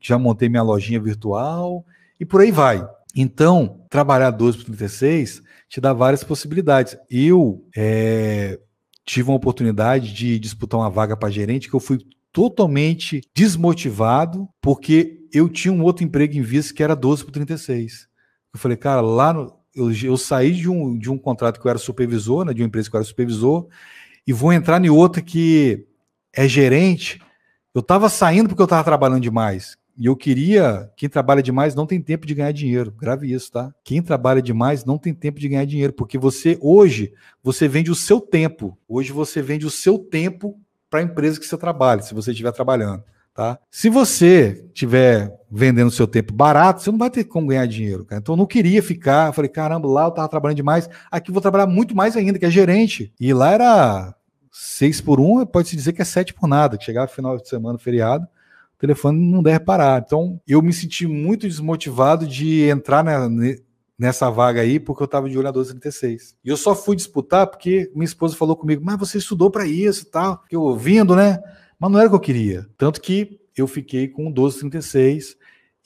já montei minha lojinha virtual e por aí vai. Então, trabalhar 12 por 36 te dá várias possibilidades. Eu é, tive uma oportunidade de disputar uma vaga para gerente que eu fui totalmente desmotivado porque eu tinha um outro emprego em vista que era 12 por 36. Eu falei, cara, lá no, eu, eu, saí de um, de um contrato que eu era supervisor, né, de uma empresa que eu era supervisor, e vou entrar em outra que é gerente. Eu estava saindo porque eu estava trabalhando demais. E eu queria. Quem trabalha demais não tem tempo de ganhar dinheiro. Grave isso, tá? Quem trabalha demais não tem tempo de ganhar dinheiro, porque você, hoje, você vende o seu tempo. Hoje você vende o seu tempo para a empresa que você trabalha, se você estiver trabalhando. Tá? Se você estiver vendendo seu tempo barato, você não vai ter como ganhar dinheiro. Cara. Então eu não queria ficar. Eu falei, caramba, lá eu estava trabalhando demais. Aqui vou trabalhar muito mais ainda, que é gerente. E lá era seis por um, pode-se dizer que é sete por nada, que chegava final de semana, feriado telefone não deve parar. Então, eu me senti muito desmotivado de entrar na, nessa vaga aí, porque eu estava de olho na 1236. E eu só fui disputar porque minha esposa falou comigo, mas você estudou para isso e tal, eu ouvindo, né? Mas não era o que eu queria. Tanto que eu fiquei com 1236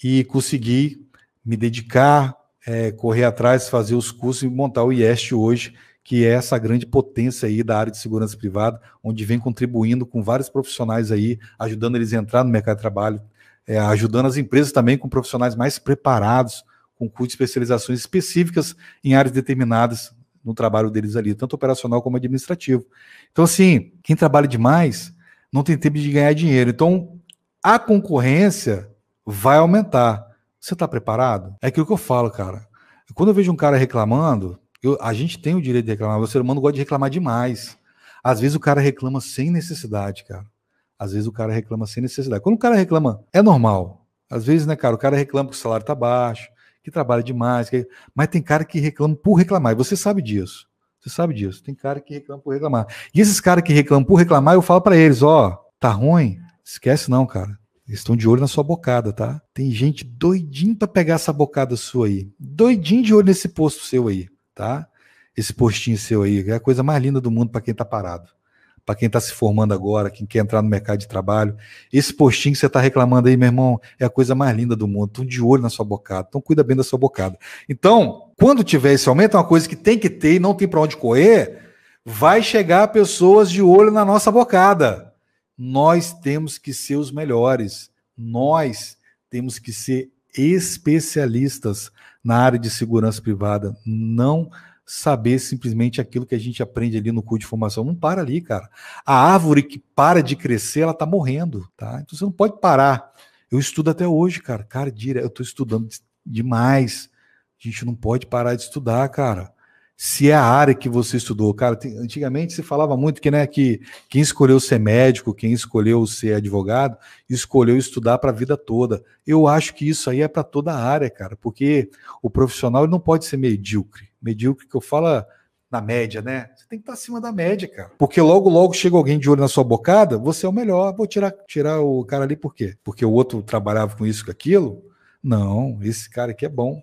e consegui me dedicar, é, correr atrás, fazer os cursos e montar o IEST hoje, que é essa grande potência aí da área de segurança privada, onde vem contribuindo com vários profissionais aí, ajudando eles a entrar no mercado de trabalho, é, ajudando as empresas também com profissionais mais preparados, com curso de especializações específicas em áreas determinadas no trabalho deles ali, tanto operacional como administrativo. Então, assim, quem trabalha demais não tem tempo de ganhar dinheiro. Então, a concorrência vai aumentar. Você está preparado? É aquilo que eu falo, cara. Quando eu vejo um cara reclamando, eu, a gente tem o direito de reclamar, o ser humano gosta de reclamar demais. Às vezes o cara reclama sem necessidade, cara. Às vezes o cara reclama sem necessidade. Quando o cara reclama, é normal. Às vezes, né, cara, o cara reclama que o salário tá baixo, que trabalha demais, que... mas tem cara que reclama por reclamar, e você sabe disso. Você sabe disso. Tem cara que reclama por reclamar. E esses caras que reclamam por reclamar, eu falo para eles, ó, tá ruim? Esquece não, cara. Eles estão de olho na sua bocada, tá? Tem gente doidinho para pegar essa bocada sua aí. Doidinho de olho nesse posto seu aí tá? Esse postinho seu aí, é a coisa mais linda do mundo para quem está parado. Para quem está se formando agora, quem quer entrar no mercado de trabalho. Esse postinho que você está reclamando aí, meu irmão, é a coisa mais linda do mundo. Estão de olho na sua bocada. Então, cuida bem da sua bocada. Então, quando tiver esse aumento, é uma coisa que tem que ter e não tem para onde correr, vai chegar pessoas de olho na nossa bocada. Nós temos que ser os melhores. Nós temos que ser especialistas na área de segurança privada, não saber simplesmente aquilo que a gente aprende ali no curso de formação. Não para ali, cara. A árvore que para de crescer, ela tá morrendo, tá? Então você não pode parar. Eu estudo até hoje, cara. Cara, eu tô estudando demais. A gente não pode parar de estudar, cara se é a área que você estudou. Cara, tem, antigamente se falava muito que, né, que quem escolheu ser médico, quem escolheu ser advogado, escolheu estudar para a vida toda. Eu acho que isso aí é para toda a área, cara, porque o profissional não pode ser medíocre. Medíocre que eu falo na média, né? Você tem que estar acima da média, cara. Porque logo, logo chega alguém de olho na sua bocada, você é o melhor. Vou tirar, tirar o cara ali por quê? Porque o outro trabalhava com isso, com aquilo? Não, esse cara aqui é bom.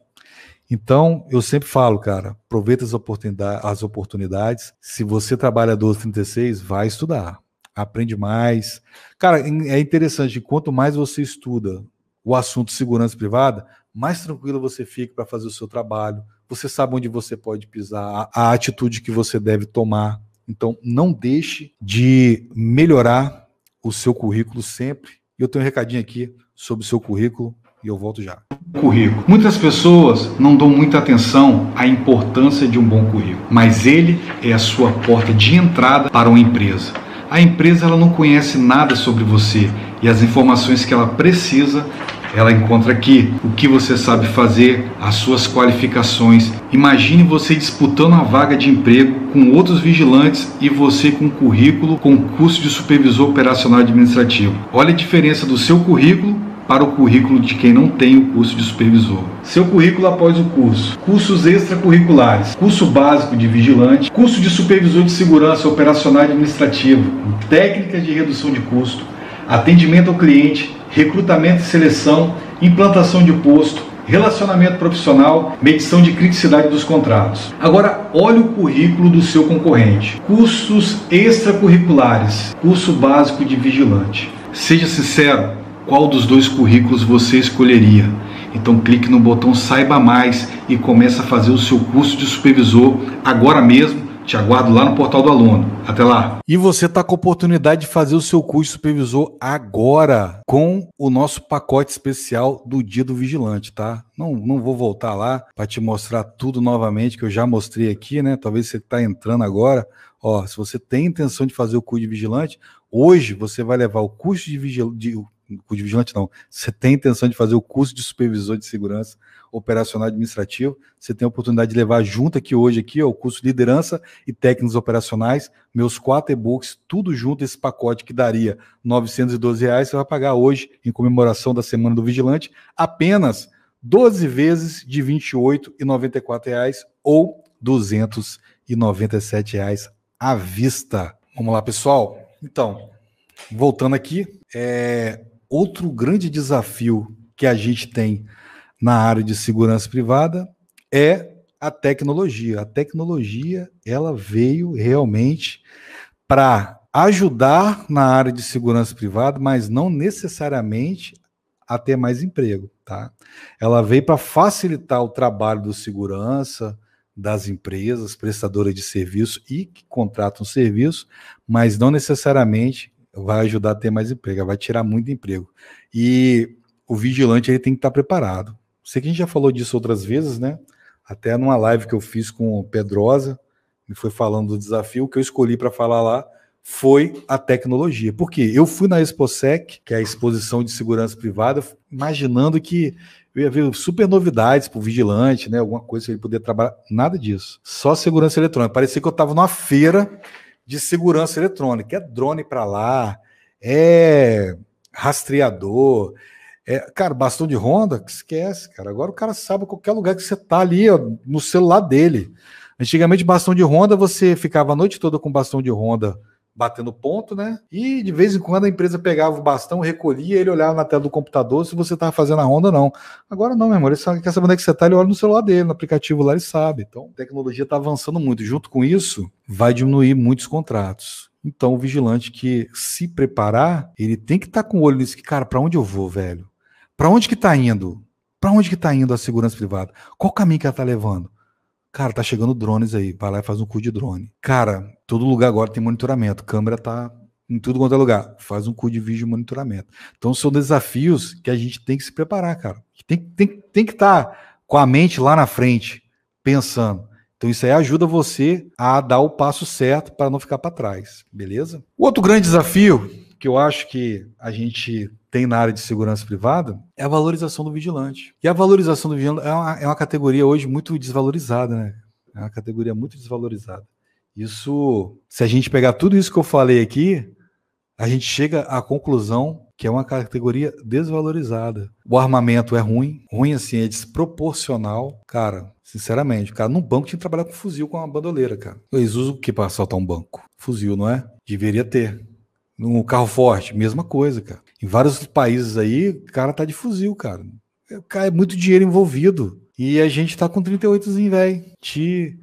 Então, eu sempre falo, cara, aproveita as, oportunidades, as oportunidades. Se você trabalha 1236, vai estudar. Aprende mais. Cara, é interessante, quanto mais você estuda o assunto segurança privada, mais tranquilo você fica para fazer o seu trabalho. Você sabe onde você pode pisar, a atitude que você deve tomar. Então, não deixe de melhorar o seu currículo sempre. Eu tenho um recadinho aqui sobre o seu currículo e eu volto já. Currículo. Muitas pessoas não dão muita atenção à importância de um bom currículo, mas ele é a sua porta de entrada para uma empresa. A empresa ela não conhece nada sobre você e as informações que ela precisa ela encontra aqui o que você sabe fazer, as suas qualificações. Imagine você disputando uma vaga de emprego com outros vigilantes e você com currículo com curso de supervisor operacional administrativo. Olha a diferença do seu currículo para o currículo de quem não tem o curso de supervisor. Seu currículo após o curso: cursos extracurriculares, curso básico de vigilante, curso de supervisor de segurança operacional e administrativo, técnicas de redução de custo, atendimento ao cliente, recrutamento e seleção, implantação de posto, relacionamento profissional, medição de criticidade dos contratos. Agora, olhe o currículo do seu concorrente. Cursos extracurriculares, curso básico de vigilante. Seja sincero, qual dos dois currículos você escolheria. Então clique no botão Saiba Mais e comece a fazer o seu curso de supervisor agora mesmo. Te aguardo lá no portal do aluno. Até lá. E você está com a oportunidade de fazer o seu curso de supervisor agora com o nosso pacote especial do Dia do Vigilante, tá? Não, não vou voltar lá para te mostrar tudo novamente que eu já mostrei aqui, né? Talvez você está entrando agora. Ó, se você tem intenção de fazer o curso de vigilante, hoje você vai levar o curso de, vigilante de vigilante não, você tem intenção de fazer o curso de supervisor de segurança operacional administrativo, você tem a oportunidade de levar junto aqui hoje aqui ó, o curso de liderança e técnicas operacionais, meus quatro e-books, tudo junto esse pacote que daria 912 reais, você vai pagar hoje em comemoração da Semana do Vigilante apenas 12 vezes de 28,94 reais ou 297 reais à vista. Vamos lá, pessoal. Então, voltando aqui, é, outro grande desafio que a gente tem na área de segurança privada é a tecnologia. A tecnologia ela veio realmente para ajudar na área de segurança privada, mas não necessariamente a ter mais emprego, tá? Ela veio para facilitar o trabalho do segurança, das empresas prestadoras de serviço e que contratam serviço, mas não necessariamente vai ajudar a ter mais emprego, vai tirar muito emprego. E o vigilante ele tem que estar preparado. Sei que a gente já falou disso outras vezes, né? Até numa live que eu fiz com o Pedrosa, me foi falando do desafio que eu escolhi para falar lá foi a tecnologia. Porque eu fui na ExpoSec, que é a exposição de segurança privada, imaginando que eu ia ver super novidades para o vigilante, né? Alguma coisa que ele poder trabalhar. Nada disso. Só segurança eletrônica. Parecia que eu estava numa feira de segurança eletrônica. É drone para lá, é rastreador, é, cara, bastão de ronda, esquece, cara. Agora o cara sabe qualquer lugar que você tá ali, ó, no celular dele. Antigamente, bastão de ronda, você ficava a noite toda com bastão de ronda batendo ponto, né? E de vez em quando a empresa pegava o bastão, recolhia, ele olhava na tela do computador se você estava fazendo a ronda não. Agora não, meu amor, ele sabe, quer saber onde é que você está, ele olha no celular dele, no aplicativo lá ele sabe. Então, a tecnologia está avançando muito. Junto com isso, vai diminuir muitos contratos. Então, o vigilante que se preparar, ele tem que estar tá com o olho nisso, que, cara, para onde eu vou, velho? Para onde que está indo? Para onde que está indo a segurança privada? Qual caminho que ela está levando? Cara, tá chegando drones aí. Vai lá e faz um curso de drone. Cara, todo lugar agora tem monitoramento. Câmera tá em tudo quanto é lugar. Faz um curso de vídeo de monitoramento. Então são desafios que a gente tem que se preparar, cara. Tem, tem, tem que estar tá com a mente lá na frente, pensando. Então isso aí ajuda você a dar o passo certo para não ficar para trás, beleza? O outro grande desafio que eu acho que a gente tem na área de segurança privada é a valorização do vigilante. E a valorização do vigilante é uma, é uma categoria hoje muito desvalorizada, né? É uma categoria muito desvalorizada. Isso, se a gente pegar tudo isso que eu falei aqui, a gente chega à conclusão que é uma categoria desvalorizada. O armamento é ruim, ruim assim, é desproporcional. Cara, sinceramente, cara num banco tinha que trabalhar com fuzil com uma bandoleira, cara. Eles usam o que para assaltar um banco? Fuzil, não é? Deveria ter. No carro forte, mesma coisa, cara. Em vários países aí, o cara tá de fuzil, cara. É, é muito dinheiro envolvido. E a gente tá com 38zinho, velho. De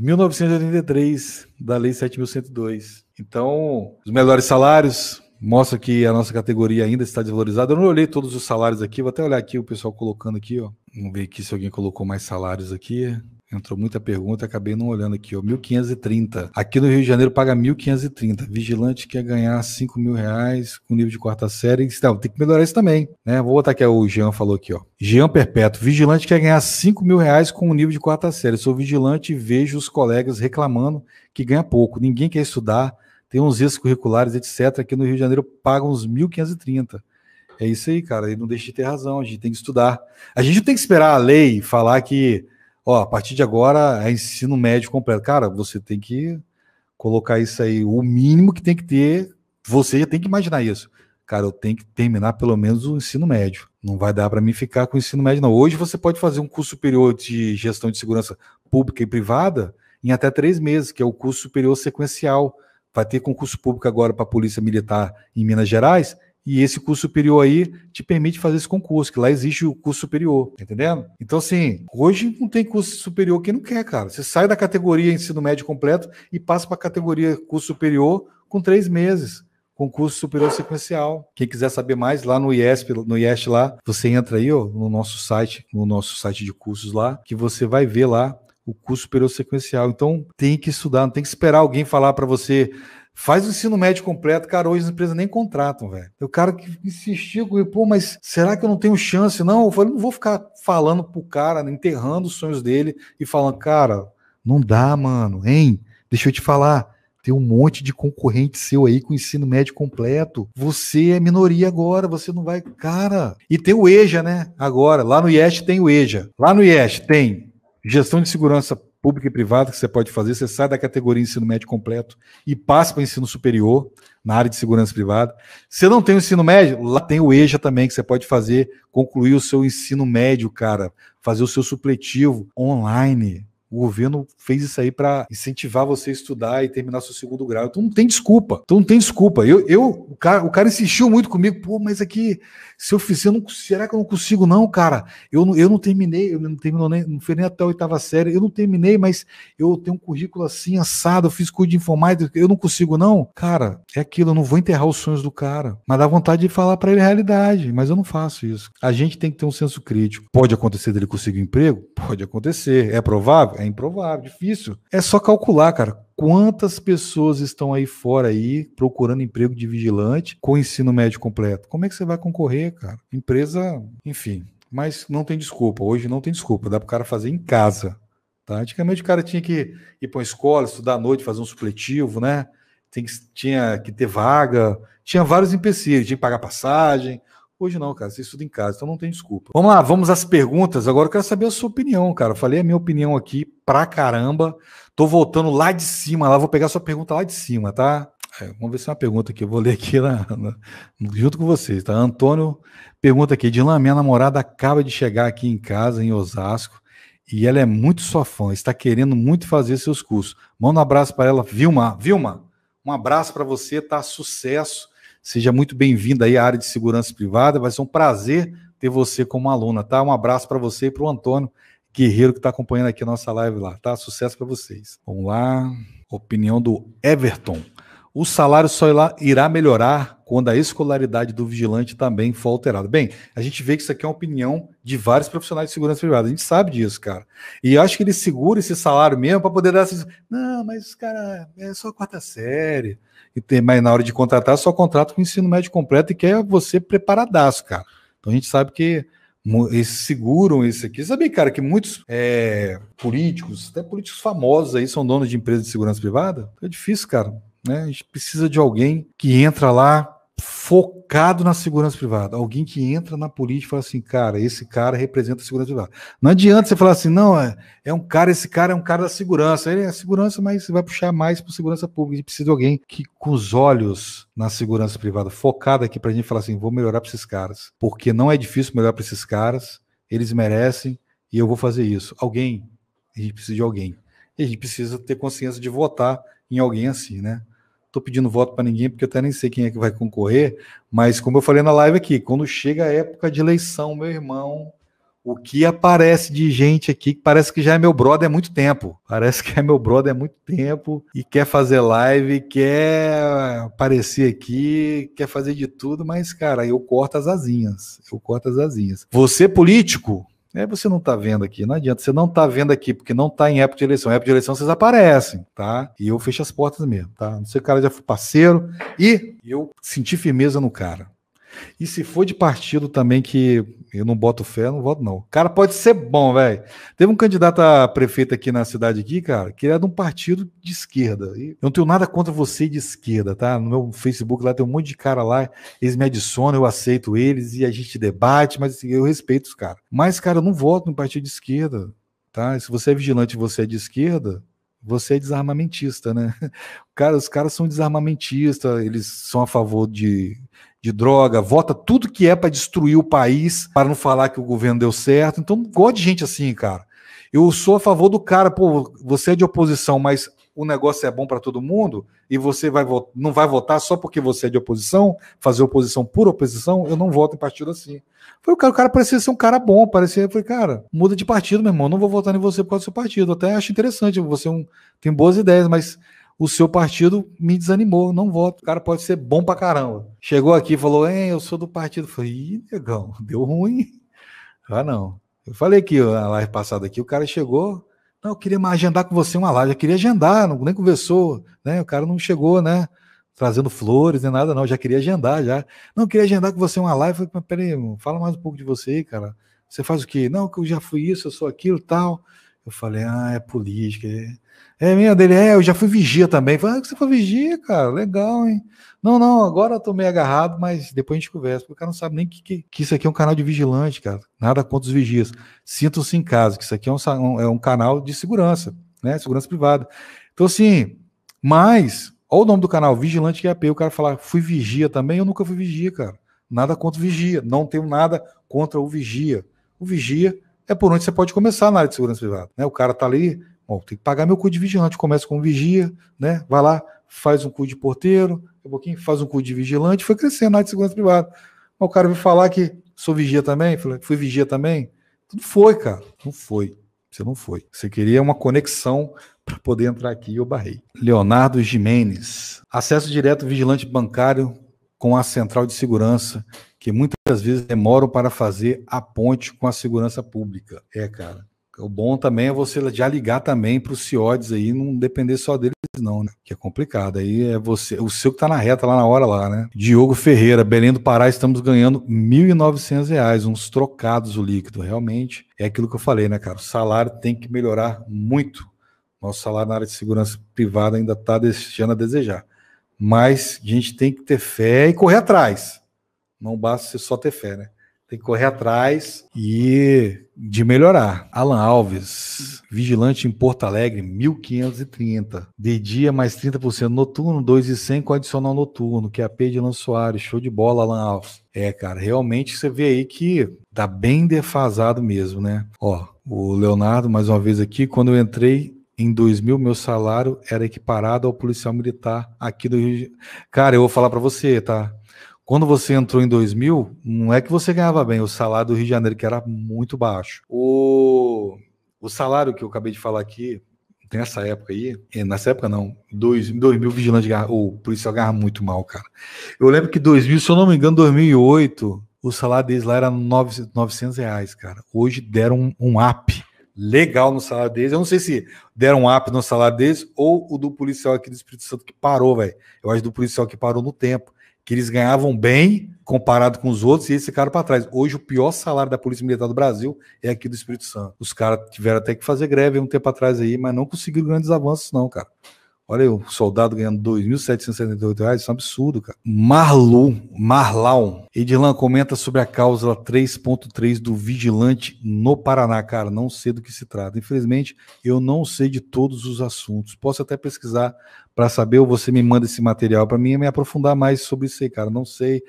1983, da Lei 7.102. Então, os melhores salários mostra que a nossa categoria ainda está desvalorizada. Eu não olhei todos os salários aqui, vou até olhar aqui o pessoal colocando aqui, ó. Vamos ver aqui se alguém colocou mais salários aqui. Entrou muita pergunta, acabei não olhando aqui, ó. 1.530. Aqui no Rio de Janeiro paga 1.530. Vigilante quer ganhar 5 mil reais com nível de quarta série. Não, tem que melhorar isso também, né? Vou botar aqui, o Jean falou aqui, ó. Jean Perpétuo. Vigilante quer ganhar 5 mil reais com nível de quarta série. Sou vigilante e vejo os colegas reclamando que ganha pouco. Ninguém quer estudar, tem uns curriculares, etc. Aqui no Rio de Janeiro pagam uns 1.530. É isso aí, cara. E não deixa de ter razão. A gente tem que estudar. A gente não tem que esperar a lei falar que, ó, a partir de agora é ensino médio completo. Cara, você tem que colocar isso aí. O mínimo que tem que ter, você já tem que imaginar isso. Cara, eu tenho que terminar pelo menos o ensino médio. Não vai dar para mim ficar com o ensino médio, não. Hoje você pode fazer um curso superior de gestão de segurança pública e privada em até três meses, que é o curso superior sequencial. Vai ter concurso público agora para a Polícia Militar em Minas Gerais e esse curso superior aí te permite fazer esse concurso, que lá existe o curso superior, tá entendendo? Então, assim, hoje não tem curso superior quem não quer, cara. Você sai da categoria ensino médio completo e passa para a categoria curso superior com três meses. Concurso superior sequencial. Quem quiser saber mais, lá no IESP, no IESP lá, você entra aí, ó, no nosso site, no nosso site de cursos lá, que você vai ver lá o curso superior sequencial. Então, tem que estudar, não tem que esperar alguém falar para você, Faz o ensino médio completo, cara, hoje as empresas nem contratam, velho. O cara que insistiu comigo, pô, mas será que eu não tenho chance? Não, eu falei, não vou ficar falando pro cara, né, enterrando os sonhos dele e falando, cara, não dá, mano, hein? Deixa eu te falar, tem um monte de concorrente seu aí com ensino médio completo. Você é minoria agora, você não vai. Cara. E tem o EJA, né? Agora. Lá no IES tem o EJA. Lá no IES tem gestão de segurança pública e privada que você pode fazer, você sai da categoria ensino médio completo e passa para ensino superior na área de segurança privada. Se não tem o ensino médio, lá tem o EJA também que você pode fazer, concluir o seu ensino médio, cara, fazer o seu supletivo online. O governo fez isso aí para incentivar você a estudar e terminar seu segundo grau. Então não tem desculpa. Então não tem desculpa. Eu, eu o, cara, o cara insistiu muito comigo. Pô, mas aqui, se eu fizer, não, será que eu não consigo, não, cara? Eu não, eu não terminei, eu não terminou nem, não fui nem até a oitava série. Eu não terminei, mas eu tenho um currículo assim, assado, eu fiz curso de informática, eu não consigo, não. Cara, é aquilo, eu não vou enterrar os sonhos do cara. Mas dá vontade de falar para ele a realidade, mas eu não faço isso. A gente tem que ter um senso crítico. Pode acontecer dele conseguir um emprego? Pode acontecer. É provável? É improvável, difícil. É só calcular, cara. Quantas pessoas estão aí fora aí procurando emprego de vigilante com ensino médio completo? Como é que você vai concorrer, cara? Empresa, enfim. Mas não tem desculpa. Hoje não tem desculpa. Dá para o cara fazer em casa. Tá? Antigamente o cara tinha que ir para uma escola, estudar à noite, fazer um supletivo, né? Tem que, tinha que ter vaga. Tinha vários empecilhos. Tinha que pagar passagem. Hoje não, cara, você estuda em casa, então não tem desculpa. Vamos lá, vamos às perguntas. Agora eu quero saber a sua opinião, cara. Eu falei a minha opinião aqui pra caramba. Tô voltando lá de cima, lá vou pegar a sua pergunta lá de cima, tá? É, vamos ver se é uma pergunta aqui. Eu vou ler aqui na, na, junto com vocês, tá? Antônio pergunta aqui: Dilan, minha namorada acaba de chegar aqui em casa, em Osasco, e ela é muito sua fã, está querendo muito fazer seus cursos. Manda um abraço para ela, Vilma. Vilma, um abraço para você, tá? Sucesso Seja muito bem-vinda aí à área de segurança privada. Vai ser um prazer ter você como aluna, tá? Um abraço para você e para o Antônio Guerreiro que está acompanhando aqui a nossa live lá, tá? Sucesso para vocês. Vamos lá. Opinião do Everton. O salário só irá melhorar quando a escolaridade do vigilante também for alterada. Bem, a gente vê que isso aqui é uma opinião de vários profissionais de segurança privada. A gente sabe disso, cara. E acho que ele segura esse salário mesmo para poder dar assim, não, mas cara, é só quarta série e tem, mas na hora de contratar, só contrata com ensino médio completo e quer você preparadaço, cara. Então a gente sabe que eles seguram isso aqui. Sabe, cara, que muitos é, políticos, até políticos famosos aí, são donos de empresas de segurança privada? É difícil, cara. Né? A gente precisa de alguém que entra lá, focado na segurança privada. Alguém que entra na política e fala assim, cara, esse cara representa a segurança privada. Não adianta você falar assim, não, é, é um cara, esse cara é um cara da segurança. Ele é segurança, mas você vai puxar mais para segurança pública. Gente precisa de alguém que, com os olhos na segurança privada, focado aqui para a gente falar assim, vou melhorar para esses caras. Porque não é difícil melhorar para esses caras, eles merecem e eu vou fazer isso. Alguém, a gente precisa de alguém. E a gente precisa ter consciência de votar em alguém assim, né? Estou pedindo voto para ninguém, porque eu até nem sei quem é que vai concorrer, mas como eu falei na live aqui, quando chega a época de eleição, meu irmão, o que aparece de gente aqui que parece que já é meu brother há muito tempo. Parece que é meu brother há muito tempo e quer fazer live, quer aparecer aqui, quer fazer de tudo, mas, cara, eu corto as asinhas. Eu corto as asinhas. Você, político, é, você não está vendo aqui, não adianta. Você não está vendo aqui porque não está em época de eleição. Em época de eleição vocês aparecem, tá? E eu fecho as portas mesmo, tá? Não sei, o cara já foi parceiro e eu senti firmeza no cara. E se for de partido também que eu não boto fé, não voto não. O cara pode ser bom, velho. Teve um candidato a prefeito aqui na cidade aqui, cara, que era de um partido de esquerda. E eu não tenho nada contra você de esquerda, tá? No meu Facebook lá tem um monte de cara lá, eles me adicionam, eu aceito eles e a gente debate, mas assim, eu respeito os caras. Mas, cara, eu não voto no partido de esquerda, tá? Se você é vigilante e você é de esquerda, você é desarmamentista, né? Cara, os caras são desarmamentistas, eles são a favor de, de droga, vota tudo que é para destruir o país, para não falar que o governo deu certo. Então, gosto de gente assim, cara. Eu sou a favor do cara, pô, você é de oposição, mas o negócio é bom para todo mundo e você vai não vai votar só porque você é de oposição, fazer oposição por oposição, eu não voto em partido assim. Foi o cara, o cara parecia ser um cara bom, parecia, foi cara, muda de partido, meu irmão, não vou votar em você por causa do seu partido. Até acho interessante, você é um, tem boas ideias, mas o seu partido me desanimou, não voto. O cara pode ser bom pra caramba. Chegou aqui e falou: "É, eu sou do partido". Eu falei: "Ih, negão, deu ruim". Ah, não. Eu falei que na live passada aqui, o cara chegou, não, eu queria agendar com você uma live. Eu queria agendar, não, nem conversou, né? O cara não chegou, né? Trazendo flores nem nada, não. Eu já queria agendar, já. Não, eu queria agendar com você uma live. Eu falei, peraí, fala mais um pouco de você, cara. Você faz o quê? Não, que eu já fui isso, eu sou aquilo tal. Eu falei, ah, é política. É, é minha dele, é, eu já fui vigia também. falei, ah, você foi vigia, cara, legal, hein? Não, não, agora eu tô meio agarrado, mas depois a gente conversa. Porque o cara não sabe nem que, que, que isso aqui é um canal de vigilante, cara. Nada contra os vigias. Sintam-se em casa, que isso aqui é um, é um canal de segurança, né? Segurança privada. Então, assim, mas, olha o nome do canal, Vigilante QAP. O cara falar, fui vigia também, eu nunca fui vigia, cara. Nada contra o vigia. Não tenho nada contra o vigia. O vigia é por onde você pode começar na área de segurança privada. Né? O cara tá ali, bom, tem que pagar meu custo de vigilante. Começa com vigia, né? Vai lá, faz um curso de porteiro, um pouquinho, faz um curso de vigilante, foi crescendo na área de segurança privada. O cara veio falar que sou vigia também, falei, fui vigia também. Tudo foi, cara. Não foi. Você não foi. Você queria uma conexão para poder entrar aqui e eu barrei. Leonardo Jimenez. Acesso direto vigilante bancário com a central de segurança, que muitas vezes demoram para fazer a ponte com a segurança pública. É, cara. O bom também é você já ligar também para os CIODs aí, não depender só deles, não, né? Que é complicado. Aí é você, o seu que tá na reta lá na hora lá, né? Diogo Ferreira, Belém do Pará, estamos ganhando R$ 1.900, uns trocados o líquido. Realmente é aquilo que eu falei, né, cara? O salário tem que melhorar muito. Nosso salário na área de segurança privada ainda está deixando a desejar. Mas a gente tem que ter fé e correr atrás. Não basta só ter fé, né? Tem que correr atrás e de melhorar. Alan Alves, vigilante em Porto Alegre, 1530. De dia mais 30% noturno, 2,100 com adicional noturno, que é a P de Lan Soares. Show de bola, Alan Alves. É, cara, realmente você vê aí que tá bem defasado mesmo, né? Ó, o Leonardo, mais uma vez aqui, quando eu entrei em 2000, meu salário era equiparado ao policial militar aqui do Rio de Cara, eu vou falar para você, tá? Quando você entrou em 2000, não é que você ganhava bem, o salário do Rio de Janeiro, que era muito baixo. O, o salário que eu acabei de falar aqui, nessa época aí, nessa época não, dois, 2000 vigilante, o policial ganhava muito mal, cara. Eu lembro que 2000, se eu não me engano, 2008, o salário deles lá era 900 reais, cara. Hoje deram um, um up legal no salário deles. Eu não sei se deram um up no salário deles ou o do policial aqui do Espírito Santo que parou, velho. Eu acho do policial que parou no tempo que eles ganhavam bem comparado com os outros e eles ficaram para trás. Hoje, o pior salário da Polícia Militar do Brasil é aqui do Espírito Santo. Os caras tiveram até que fazer greve um tempo atrás aí, mas não conseguiram grandes avanços, não, cara. Olha aí, o soldado ganhando R$ 2.778, isso é um absurdo, cara. Marlu, Marlau. Edilão comenta sobre a cláusula 3.3 do vigilante no Paraná. Cara, não sei do que se trata. Infelizmente, eu não sei de todos os assuntos. Posso até pesquisar para saber, ou você me manda esse material para mim me aprofundar mais sobre isso aí, cara. Não sei.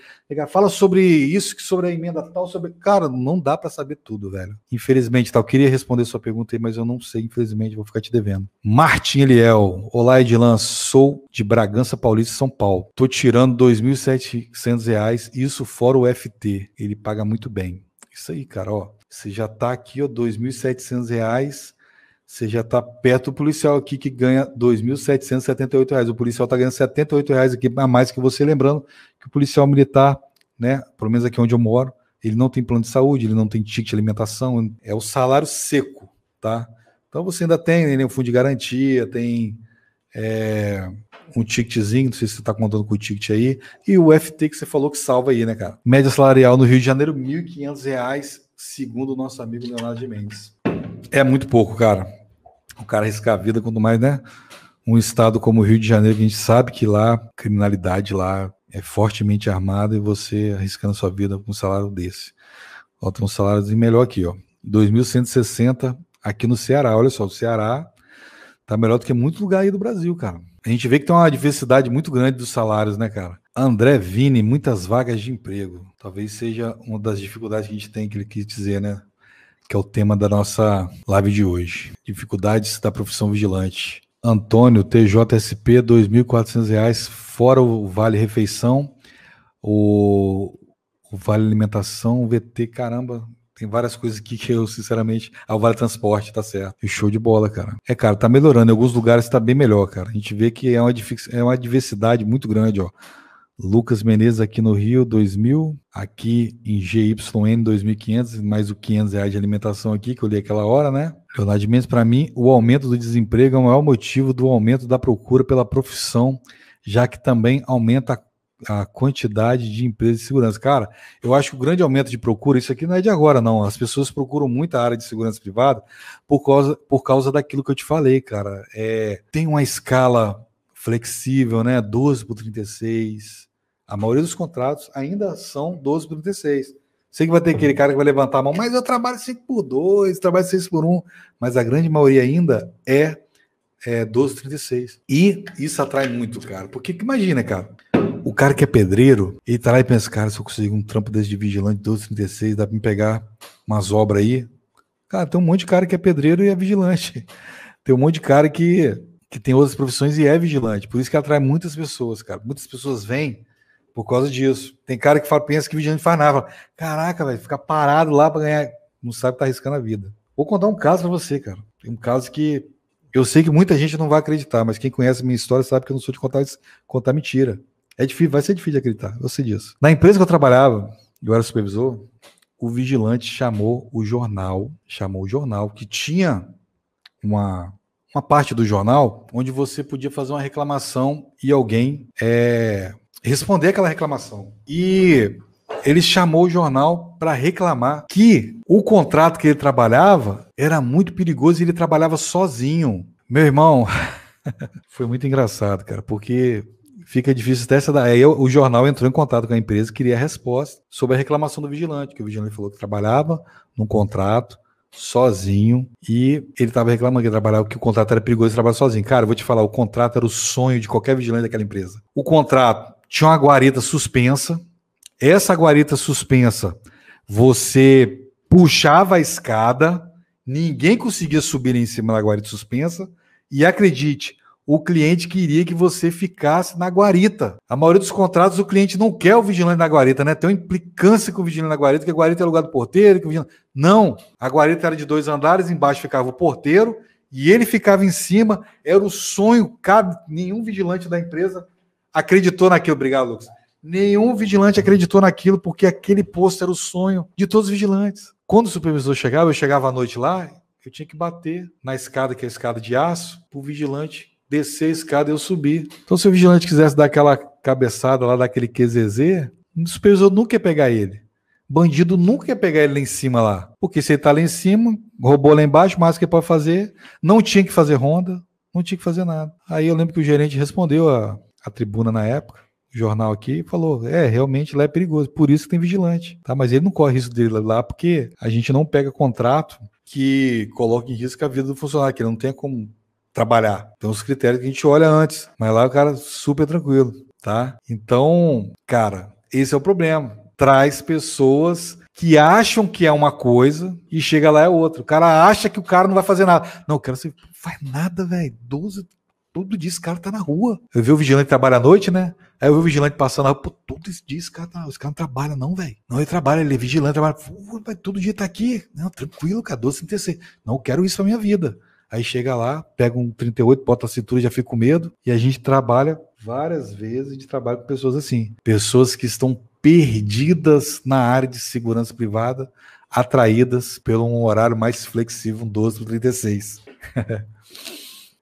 Fala sobre isso, sobre a emenda tal, sobre. Cara, não dá para saber tudo, velho. Infelizmente, tal. Queria responder sua pergunta aí, mas eu não sei, infelizmente, vou ficar te devendo. Martin Eliel. Olá, Edilan. Sou de Bragança Paulista, São Paulo. Tô tirando R$ 2.700, isso fora o FT. Ele paga muito bem. Isso aí, cara, ó. Você já tá aqui, ó, R$ 2.700 você já está perto do policial aqui que ganha R$ 2.778. O policial está ganhando 78 reais aqui a mais que você, lembrando que o policial militar, né, pelo menos aqui onde eu moro, ele não tem plano de saúde, ele não tem ticket de alimentação, é o salário seco, tá? Então você ainda tem né, o fundo de garantia, tem é, um ticketzinho, não sei se você está contando com o ticket aí, e o FT que você falou que salva aí, né, cara? Média salarial no Rio de Janeiro, R$ 1.500, segundo o nosso amigo Leonardo de Mendes. É muito pouco, cara. O cara arriscar a vida, quanto mais, né? Um estado como o Rio de Janeiro, que a gente sabe que lá, criminalidade lá é fortemente armada e você arriscando sua vida com um salário desse. Ó, tem um salário melhor aqui, ó. 2.160 aqui no Ceará. Olha só, o Ceará tá melhor do que muito lugar aí do Brasil, cara. A gente vê que tem uma diversidade muito grande dos salários, né, cara? André Vini, muitas vagas de emprego. Talvez seja uma das dificuldades que a gente tem que ele quis dizer, né? Que é o tema da nossa live de hoje. Dificuldades da profissão vigilante. Antônio, TJSP, R$ 2.400, fora o Vale Refeição, o, o Vale Alimentação, o VT, caramba, tem várias coisas aqui que eu, sinceramente. Ah, o Vale Transporte, tá certo. Show de bola, cara. É, cara, tá melhorando. Em alguns lugares tá bem melhor, cara. A gente vê que é uma, é uma diversidade muito grande, ó. Lucas Menezes aqui no Rio, 2000. Aqui em GYN, 2.500, mais o 500 reais de alimentação aqui, que eu li aquela hora, né? Leonardo Mendes, para mim, o aumento do desemprego é o maior motivo do aumento da procura pela profissão, já que também aumenta a a quantidade de empresas de segurança. Cara, eu acho que o grande aumento de procura, isso aqui não é de agora, não. As pessoas procuram muita área de segurança privada por causa, por causa daquilo que eu te falei, cara. É, tem uma escala flexível, né? 12 por 36. A maioria dos contratos ainda são 12 por 36. Sei que vai ter aquele cara que vai levantar a mão, mas eu trabalho 5 por 2, trabalho 6 por 1. Mas a grande maioria ainda é, é 12 por 36. E isso atrai muito, cara. Porque imagina, cara o cara que é pedreiro, ele tá lá e pensa, cara, se eu conseguir um trampo desse de vigilante 1236, dá pra me pegar umas obras aí. Cara, tem um monte de cara que é pedreiro e é vigilante. Tem um monte de cara que, que tem outras profissões e é vigilante. Por isso que atrai muitas pessoas, cara. Muitas pessoas vêm por causa disso. Tem cara que fala, pensa que vigilante faz nada. Fala, Caraca, velho, ficar parado lá para ganhar. Não sabe tá arriscando a vida. Vou contar um caso para você, cara. Tem um caso que eu sei que muita gente não vai acreditar, mas quem conhece a minha história sabe que eu não sou de contar, contar mentira. É difícil, vai ser difícil de acreditar, eu sei disso. Na empresa que eu trabalhava, eu era supervisor, o vigilante chamou o jornal, chamou o jornal que tinha uma, uma parte do jornal onde você podia fazer uma reclamação e alguém é, responder aquela reclamação. E ele chamou o jornal para reclamar que o contrato que ele trabalhava era muito perigoso e ele trabalhava sozinho. Meu irmão, foi muito engraçado, cara, porque fica difícil dessa daí. Aí o jornal entrou em contato com a empresa, queria a resposta sobre a reclamação do vigilante, que o vigilante falou que trabalhava num contrato sozinho e ele estava reclamando que trabalhava que o contrato era perigoso trabalhar sozinho. Cara, eu vou te falar, o contrato era o sonho de qualquer vigilante daquela empresa. O contrato tinha uma guarita suspensa. Essa guarita suspensa, você puxava a escada, ninguém conseguia subir em cima da guarita suspensa. E acredite, o cliente queria que você ficasse na guarita. A maioria dos contratos, o cliente não quer o vigilante na guarita, né? Tem uma implicância com o vigilante na guarita, que a guarita é lugar do porteiro. Vigilante... Não, a guarita era de dois andares, embaixo ficava o porteiro e ele ficava em cima. Era o sonho, cabe nenhum vigilante da empresa acreditou naquilo. Obrigado, Lucas. Nenhum vigilante acreditou naquilo porque aquele posto era o sonho de todos os vigilantes. Quando o supervisor chegava, eu chegava à noite lá, eu tinha que bater na escada, que é a escada de aço, para o vigilante descer a escada e eu subir. Então, se o vigilante quisesse dar aquela cabeçada lá, daquele QZZ, o supervisor nunca ia pegar ele. Bandido nunca ia pegar ele lá em cima lá. Porque se ele tá lá em cima, roubou lá embaixo, mais que pode fazer, não tinha que fazer ronda, não tinha que fazer nada. Aí eu lembro que o gerente respondeu a, tribuna na época, o jornal aqui, falou: é, realmente lá é perigoso, por isso que tem vigilante. Tá? Mas ele não corre risco dele lá, porque a gente não pega contrato que coloque em risco a vida do funcionário, que ele não tem como trabalhar. Tem uns critérios que a gente olha antes, mas lá o cara super tranquilo, tá? Então, cara, esse é o problema. Traz pessoas que acham que é uma coisa e chega lá é outra. O cara acha que o cara não vai fazer nada. Não, o cara não faz nada, velho. 12, todo dia esse cara tá na rua. Eu vi o vigilante trabalhar à noite, né? Aí eu vi o vigilante passando pô, todo esse dia esse cara, tá, esse cara não trabalha, não, velho. Não, ele trabalha, ele é vigilante, trabalha. Pô, todo dia tá aqui. Não, tranquilo, cara, 12, 36. Não, quero isso pra minha vida. Aí chega lá, pega um 38, bota a cintura, já fica com medo. E a gente trabalha várias vezes de trabalho com pessoas assim. Pessoas que estão perdidas na área de segurança privada, atraídas pelo um horário mais flexível, um 12 para 36.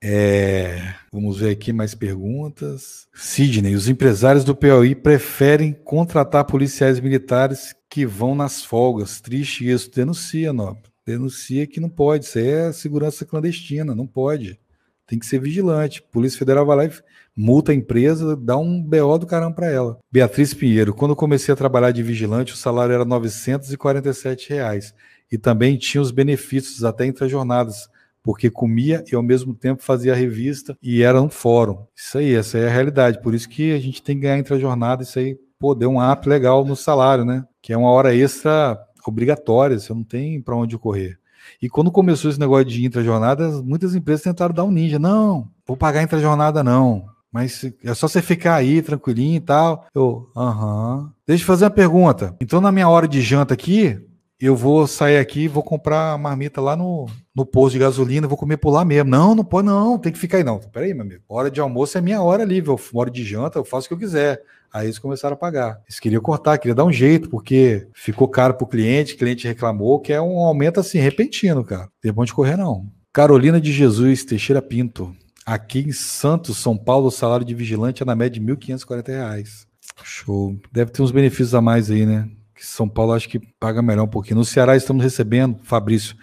É, vamos ver aqui mais perguntas. Sidney, os empresários do Piauí preferem contratar policiais militares que vão nas folgas. Triste isso. Denuncia, Nobre. Denuncia que não pode. Isso é segurança clandestina, não pode. Tem que ser vigilante. Polícia Federal vai lá e multa a empresa, dá um BO do caramba para ela. Beatriz Pinheiro, quando comecei a trabalhar de vigilante, o salário era 947 reais. E também tinha os benefícios até entre as jornadas, porque comia e ao mesmo tempo fazia revista e era um fórum. Isso aí, essa é a realidade. Por isso que a gente tem que ganhar entre as jornadas, isso aí, pô, deu um up legal no salário, né? Que é uma hora extra obrigatória, você não tem para onde correr. E quando começou esse negócio de intra-jornada, muitas empresas tentaram dar um ninja. Não, vou pagar intra-jornada não. Mas é só você ficar aí tranquilinho e tal. Eu, aham. Deixa eu fazer uma pergunta. Então, na minha hora de janta aqui, eu vou sair aqui vou comprar a marmita lá no, no posto de gasolina, vou comer por lá mesmo. Não, não pode, não, tem que ficar aí, não. Peraí, meu amigo. Hora de almoço é minha hora livre, hora de janta, eu faço o que eu quiser. Aí eles começaram a pagar. Eles queriam cortar, queriam dar um jeito, porque ficou caro para o cliente, o cliente reclamou, que é um aumento assim, repentino, cara. Tem bom de correr, não. Carolina de Jesus, Teixeira Pinto. Aqui em Santos, São Paulo, o salário de vigilante é na média de R$ 1.540. Show. Deve ter uns benefícios a mais aí, né? Que São Paulo acho que paga melhor um pouquinho. No Ceará estamos recebendo, Fabrício,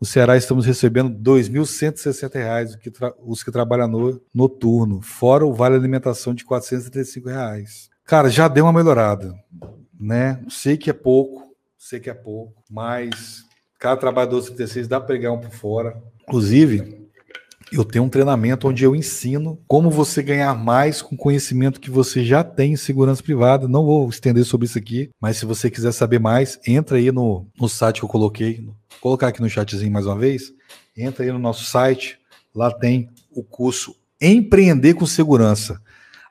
no Ceará estamos recebendo R$ 2.160, que os que trabalham no noturno, fora o vale alimentação de 435 reais. Cara, já deu uma melhorada, né? Sei que é pouco, sei que é pouco, mas cada trabalhador 36 dá para pegar um por fora. Inclusive, eu tenho um treinamento onde eu ensino como você ganhar mais com conhecimento que você já tem em segurança privada. Não vou estender sobre isso aqui, mas se você quiser saber mais, entra aí no, no site que eu coloquei. Vou colocar aqui no chatzinho mais uma vez. Entra aí no nosso site. Lá tem o curso Empreender com Segurança.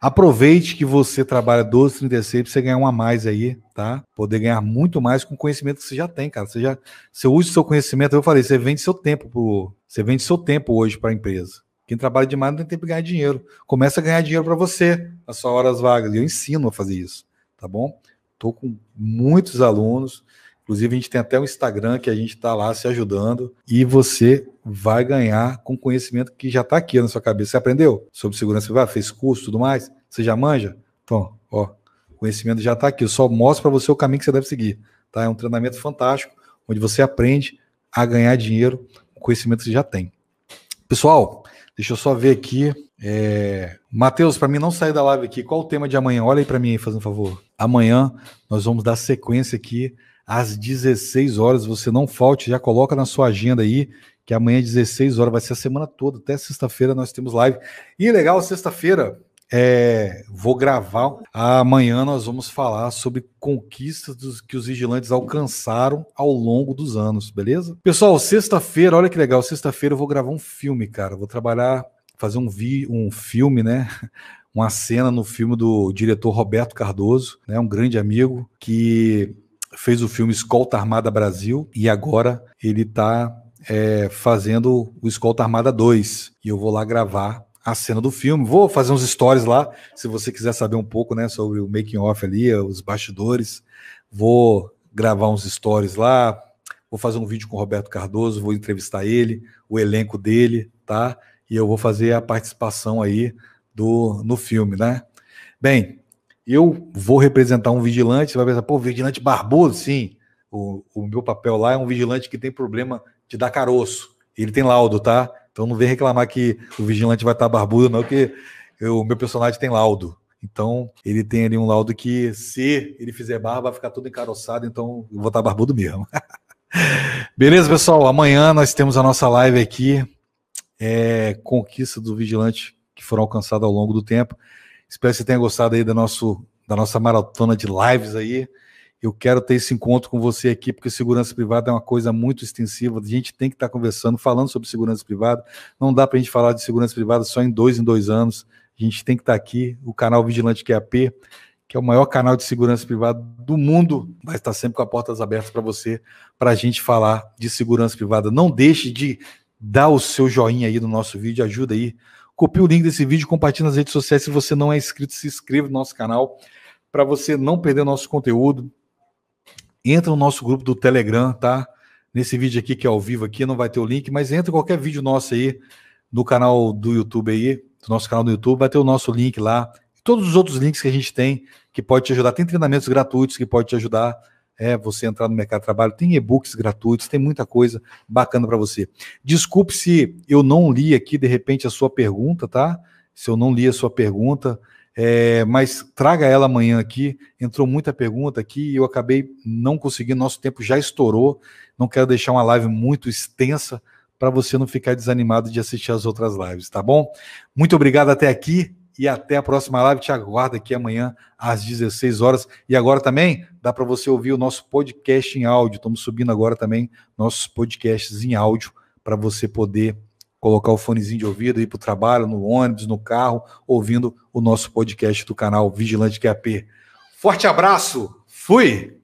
Aproveite que você trabalha 12, 36 para você ganhar um a mais aí, tá? Poder ganhar muito mais com o conhecimento que você já tem, cara. Você já você usa o seu conhecimento, eu falei, você vende seu tempo pro, você vende seu tempo hoje para a empresa. Quem trabalha demais não tem tempo de ganhar dinheiro. Começa a ganhar dinheiro para você, nas suas horas vagas. E eu ensino a fazer isso, tá bom? Estou com muitos alunos. Inclusive, a gente tem até um Instagram que a gente está lá se ajudando. E você vai ganhar com conhecimento que já está aqui na sua cabeça. Você aprendeu sobre segurança privada, fez curso tudo mais? Você já manja? Então, ó, conhecimento já está aqui. Eu só mostro para você o caminho que você deve seguir. Tá? É um treinamento fantástico, onde você aprende a ganhar dinheiro com conhecimento que você já tem. Pessoal, deixa eu só ver aqui. É... Matheus, para mim não sair da live aqui, qual o tema de amanhã? Olha aí para mim aí, fazendo um favor. Amanhã nós vamos dar sequência aqui às 16 horas. Você não falte, já coloca na sua agenda aí que amanhã às 16 horas vai ser a semana toda, até sexta-feira nós temos live. E legal, sexta-feira, é, vou gravar. Amanhã nós vamos falar sobre conquistas dos, que os vigilantes alcançaram ao longo dos anos, beleza? Pessoal, sexta-feira, olha que legal, sexta-feira eu vou gravar um filme, cara. Vou trabalhar, fazer um, vi, um filme, né? Uma cena no filme do diretor Roberto Cardoso, né? Um grande amigo que fez o filme Escolta Armada Brasil e agora ele está é, fazendo o Escolta Armada 2. E eu vou lá gravar a cena do filme. Vou fazer uns stories lá, se você quiser saber um pouco né, sobre o making off ali, os bastidores. Vou gravar uns stories lá, vou fazer um vídeo com o Roberto Cardoso, vou entrevistar ele, o elenco dele, tá? E eu vou fazer a participação aí do no filme, né? Bem, eu vou representar um vigilante, você vai pensar, pô, vigilante barbudo, sim. O, o meu papel lá é um vigilante que tem problema de dar caroço. Ele tem laudo, tá? Então não vem reclamar que o vigilante vai estar barbudo, não, que o meu personagem tem laudo. Então, ele tem ali um laudo que, se ele fizer barba, vai ficar todo encaroçado, então eu vou estar barbudo mesmo. Beleza, pessoal? Amanhã nós temos a nossa live aqui. É, conquista do vigilante que foram alcançadas ao longo do tempo. Espero que você tenha gostado aí da, nosso, da nossa maratona de lives aí. Eu quero ter esse encontro com você aqui, porque segurança privada é uma coisa muito extensiva. A gente tem que estar conversando, falando sobre segurança privada. Não dá para a gente falar de segurança privada só em dois em dois anos. A gente tem que estar aqui. O canal Vigilante QAP, que é o maior canal de segurança privada do mundo, vai estar sempre com as portas abertas para você, para a gente falar de segurança privada. Não deixe de dar o seu joinha aí no nosso vídeo, ajuda aí. Copie o link desse vídeo, compartilhe nas redes sociais. Se você não é inscrito, se inscreva no nosso canal para você não perder nosso conteúdo entra no nosso grupo do Telegram, tá? Nesse vídeo aqui que é ao vivo aqui, não vai ter o link, mas entra em qualquer vídeo nosso aí, no canal do YouTube aí, do nosso canal do YouTube, vai ter o nosso link lá, todos os outros links que a gente tem que pode te ajudar. Tem treinamentos gratuitos que pode te ajudar é, você entrar no mercado de trabalho. Tem e-books gratuitos, tem muita coisa bacana para você. Desculpe se eu não li aqui, de repente, a sua pergunta, tá? Se eu não li a sua pergunta, é, mas traga ela amanhã aqui. Entrou muita pergunta aqui e eu acabei não conseguindo. Nosso tempo já estourou. Não quero deixar uma live muito extensa para você não ficar desanimado de assistir as outras lives, tá bom? Muito obrigado até aqui e até a próxima live. Te aguardo aqui amanhã às 16 horas. E agora também dá para você ouvir o nosso podcast em áudio. Estamos subindo agora também nossos podcasts em áudio para você poder colocar o fonezinho de ouvido, ir para o trabalho, no ônibus, no carro, ouvindo o nosso podcast do canal Vigilante QAP. Forte abraço, fui!